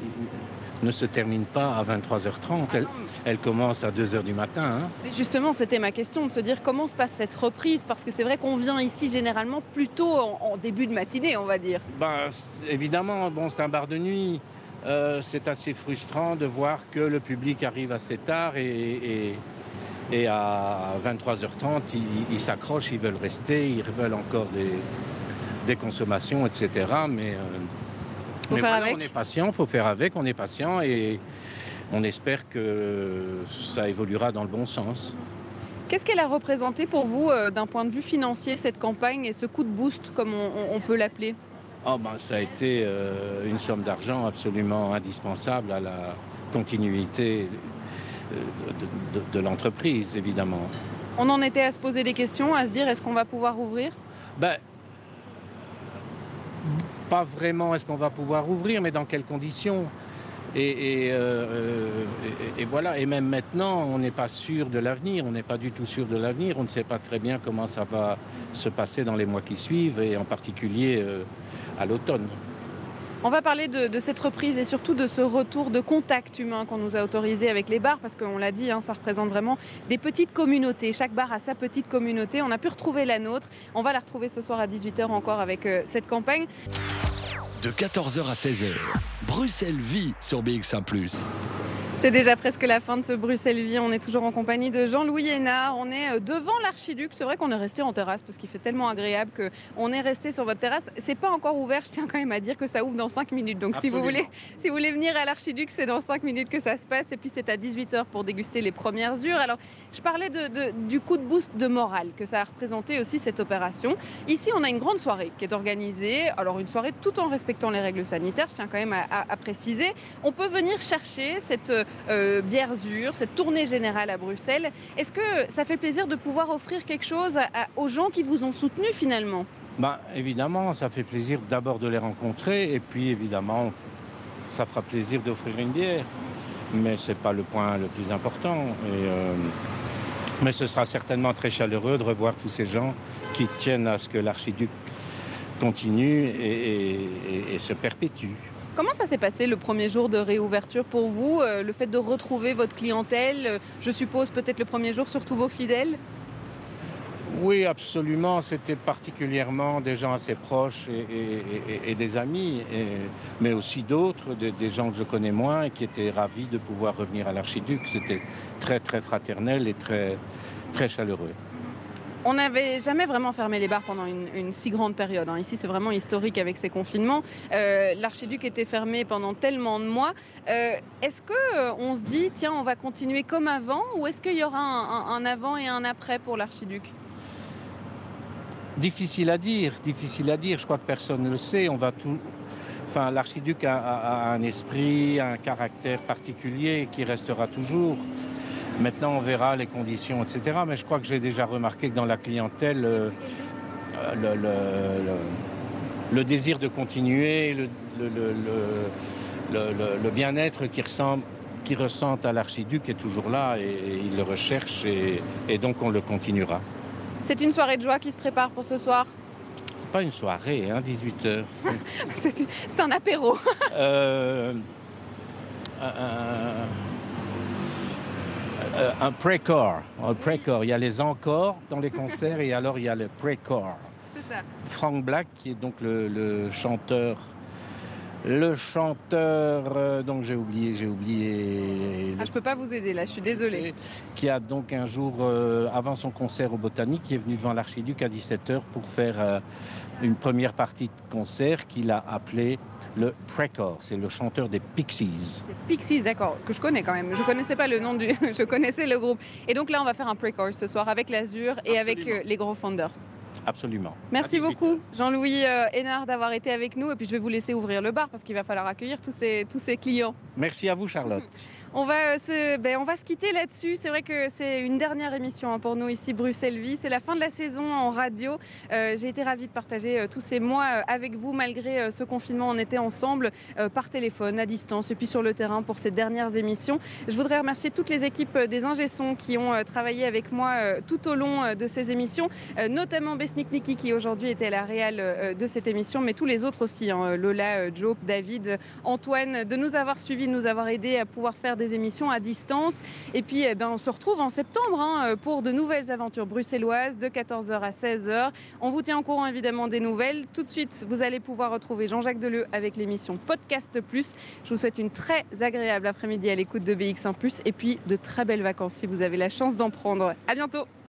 ne se terminent pas à 23h30. Elles, elles commencent à 2h du matin. hein. Mais Justement, c'était ma question de se dire comment se passe cette reprise, parce que c'est vrai qu'on vient ici généralement plutôt en, en début de matinée, on va dire. Ben, évidemment, bon, c'est un bar de nuit. Euh, c'est assez frustrant de voir que le public arrive assez tard et, et- et à 23h30, ils ils s'accrochent, ils veulent rester, ils veulent encore des, des consommations, etc. Mais, euh, Faut mais faire voilà, avec. on est patient, faut faire avec, on est patient et on espère que ça évoluera dans le bon sens. Qu'est-ce qu'elle a représenté pour vous euh, d'un point de vue financier, cette campagne et ce coup de boost, comme on, peut l'appeler? Oh, ben, ça a été euh, une somme d'argent absolument indispensable à la continuité euh, de, de- de l'entreprise, évidemment. On en était à se poser des questions, à se dire est-ce qu'on va pouvoir ouvrir? Ben, pas vraiment est-ce qu'on va pouvoir ouvrir, mais dans quelles conditions. Euh, euh, et voilà, et même maintenant, on n'est pas sûr de l'avenir, on n'est pas du tout sûr de l'avenir, on ne sait pas très bien comment ça va se passer dans les mois qui suivent, et en particulier euh, à l'automne. On va parler de, cette reprise et surtout de ce retour de contact humain qu'on nous a autorisé avec les bars, parce qu'on l'a dit, hein, ça représente vraiment des petites communautés. Chaque bar a sa petite communauté. On a pu retrouver la nôtre. On va la retrouver ce soir à 18h encore avec euh, cette campagne. De 14h à 16h, Bruxelles vit sur BX1 ⁇ C'est déjà presque la fin de ce Bruxelles Vie. On est toujours en compagnie de Jean-Louis Hénard. On est euh, devant l'Archiduc. C'est vrai qu'on est resté en terrasse parce qu'il fait tellement agréable qu'on est resté sur votre terrasse. C'est pas encore ouvert. Je tiens quand même à dire que ça ouvre dans 5 minutes. Donc si vous, voulez, si vous voulez venir à l'Archiduc, c'est dans 5 minutes que ça se passe. Et puis c'est à 18h pour déguster les premières ures. Alors je parlais de- de- du coup de boost de morale que ça a représenté aussi cette opération. Ici, on a une grande soirée qui est organisée. Alors une soirée tout en respectant les règles sanitaires. Je tiens quand même à, à- à préciser. On peut venir chercher cette euh, bière Zur, cette tournée générale à Bruxelles. Est-ce que ça fait plaisir de pouvoir offrir quelque chose aux gens qui vous ont soutenu finalement? Ben, évidemment, ça fait plaisir d'abord de les rencontrer et puis évidemment, ça fera plaisir d'offrir une bière. Mais ce n'est pas le point le plus important. Euh, mais ce sera certainement très chaleureux de revoir tous ces gens qui tiennent à ce que l'archiduc continue et se perpétue. Comment ça s'est passé le premier jour de réouverture pour vous Euh, Le fait de retrouver votre clientèle, euh, je suppose peut-être le premier jour surtout vos fidèles? Oui, absolument. C'était particulièrement des gens assez proches et, des amis, mais aussi d'autres, des, des gens que je connais moins et qui étaient ravis de pouvoir revenir à l'archiduc. C'était très, très fraternel et très, très chaleureux. On n'avait jamais vraiment fermé les bars pendant une, si grande période. hein. Ici, c'est vraiment historique avec ces confinements. Euh, L'archiduc était fermé pendant tellement de mois. Euh, est-ce que euh, on se dit, tiens, on va continuer comme avant, ou est-ce qu'il y aura un, avant et un après pour l'archiduc? Difficile à dire, difficile à dire. Je crois que personne ne le sait. On va tout. Enfin, l'archiduc a un esprit, un caractère particulier qui restera toujours. Maintenant, on verra les conditions, etc. Mais je crois que j'ai déjà remarqué que dans la clientèle, euh, euh, le, le- le- le désir de continuer, le, bien-être qui ressemble qui ressentent à l'archiduc est toujours là et, et ils le recherchent et- et donc on le continuera. C'est une soirée de joie qui se prépare pour ce soir? C'est pas une soirée, hein, 18h. C'est un apéro. euh, un- un pré-corps. Il y a les encores dans les concerts et alors il y a le pré-corps. C'est ça. Frank Black, qui est donc le, le chanteur. Le chanteur, euh, donc j'ai oublié, j'ai oublié. Ah, je peux pas vous aider là, je suis désolée. Qui a donc un jour, euh, avant son concert au Botanique, qui est venu devant l'Archiduc à 17h pour faire euh, une première partie de concert qu'il a appelé le Precor. C'est le chanteur des Pixies. Les Pixies, d'accord, que je connais quand même. Je connaissais pas le nom du. je connaissais le groupe. Et donc là, on va faire un pre-chorus ce soir avec l'Azur et avec Absolument. euh, les gros Founders. Absolument. Merci À 18 beaucoup, Jean-Louis euh, Hénard, d'avoir été avec nous. Et puis, je vais vous laisser ouvrir le bar parce qu'il va falloir accueillir tous ces, tous ces clients. Merci à vous, Charlotte. On va, se, ben, on va se quitter là-dessus. C'est vrai que c'est une dernière émission hein, pour nous ici, Bruxelles Vie. C'est la fin de la saison en radio. J'ai été ravie de partager tous ces mois avec vous malgré ce confinement. On était ensemble par téléphone, à distance et puis sur le terrain pour ces dernières émissions. Je voudrais remercier toutes les équipes des ingessons qui ont travaillé avec moi tout au long de ces émissions, notamment Besnik Niki qui aujourd'hui était la réal de cette émission, mais tous les autres aussi, hein, Lola, Joe, David, Antoine, de nous avoir suivis, de nous avoir aidés à pouvoir faire émissions à distance. Et puis, eh ben, on se retrouve en septembre hein, pour de nouvelles aventures bruxelloises de 14h à 16h. On vous tient au courant évidemment des nouvelles. Tout de suite, vous allez pouvoir retrouver Jean-Jacques Deleu avec l'émission Podcast Plus. Je vous souhaite une très agréable après-midi à l'écoute de BX1 Plus et puis de très belles vacances si vous avez la chance d'en prendre. À bientôt.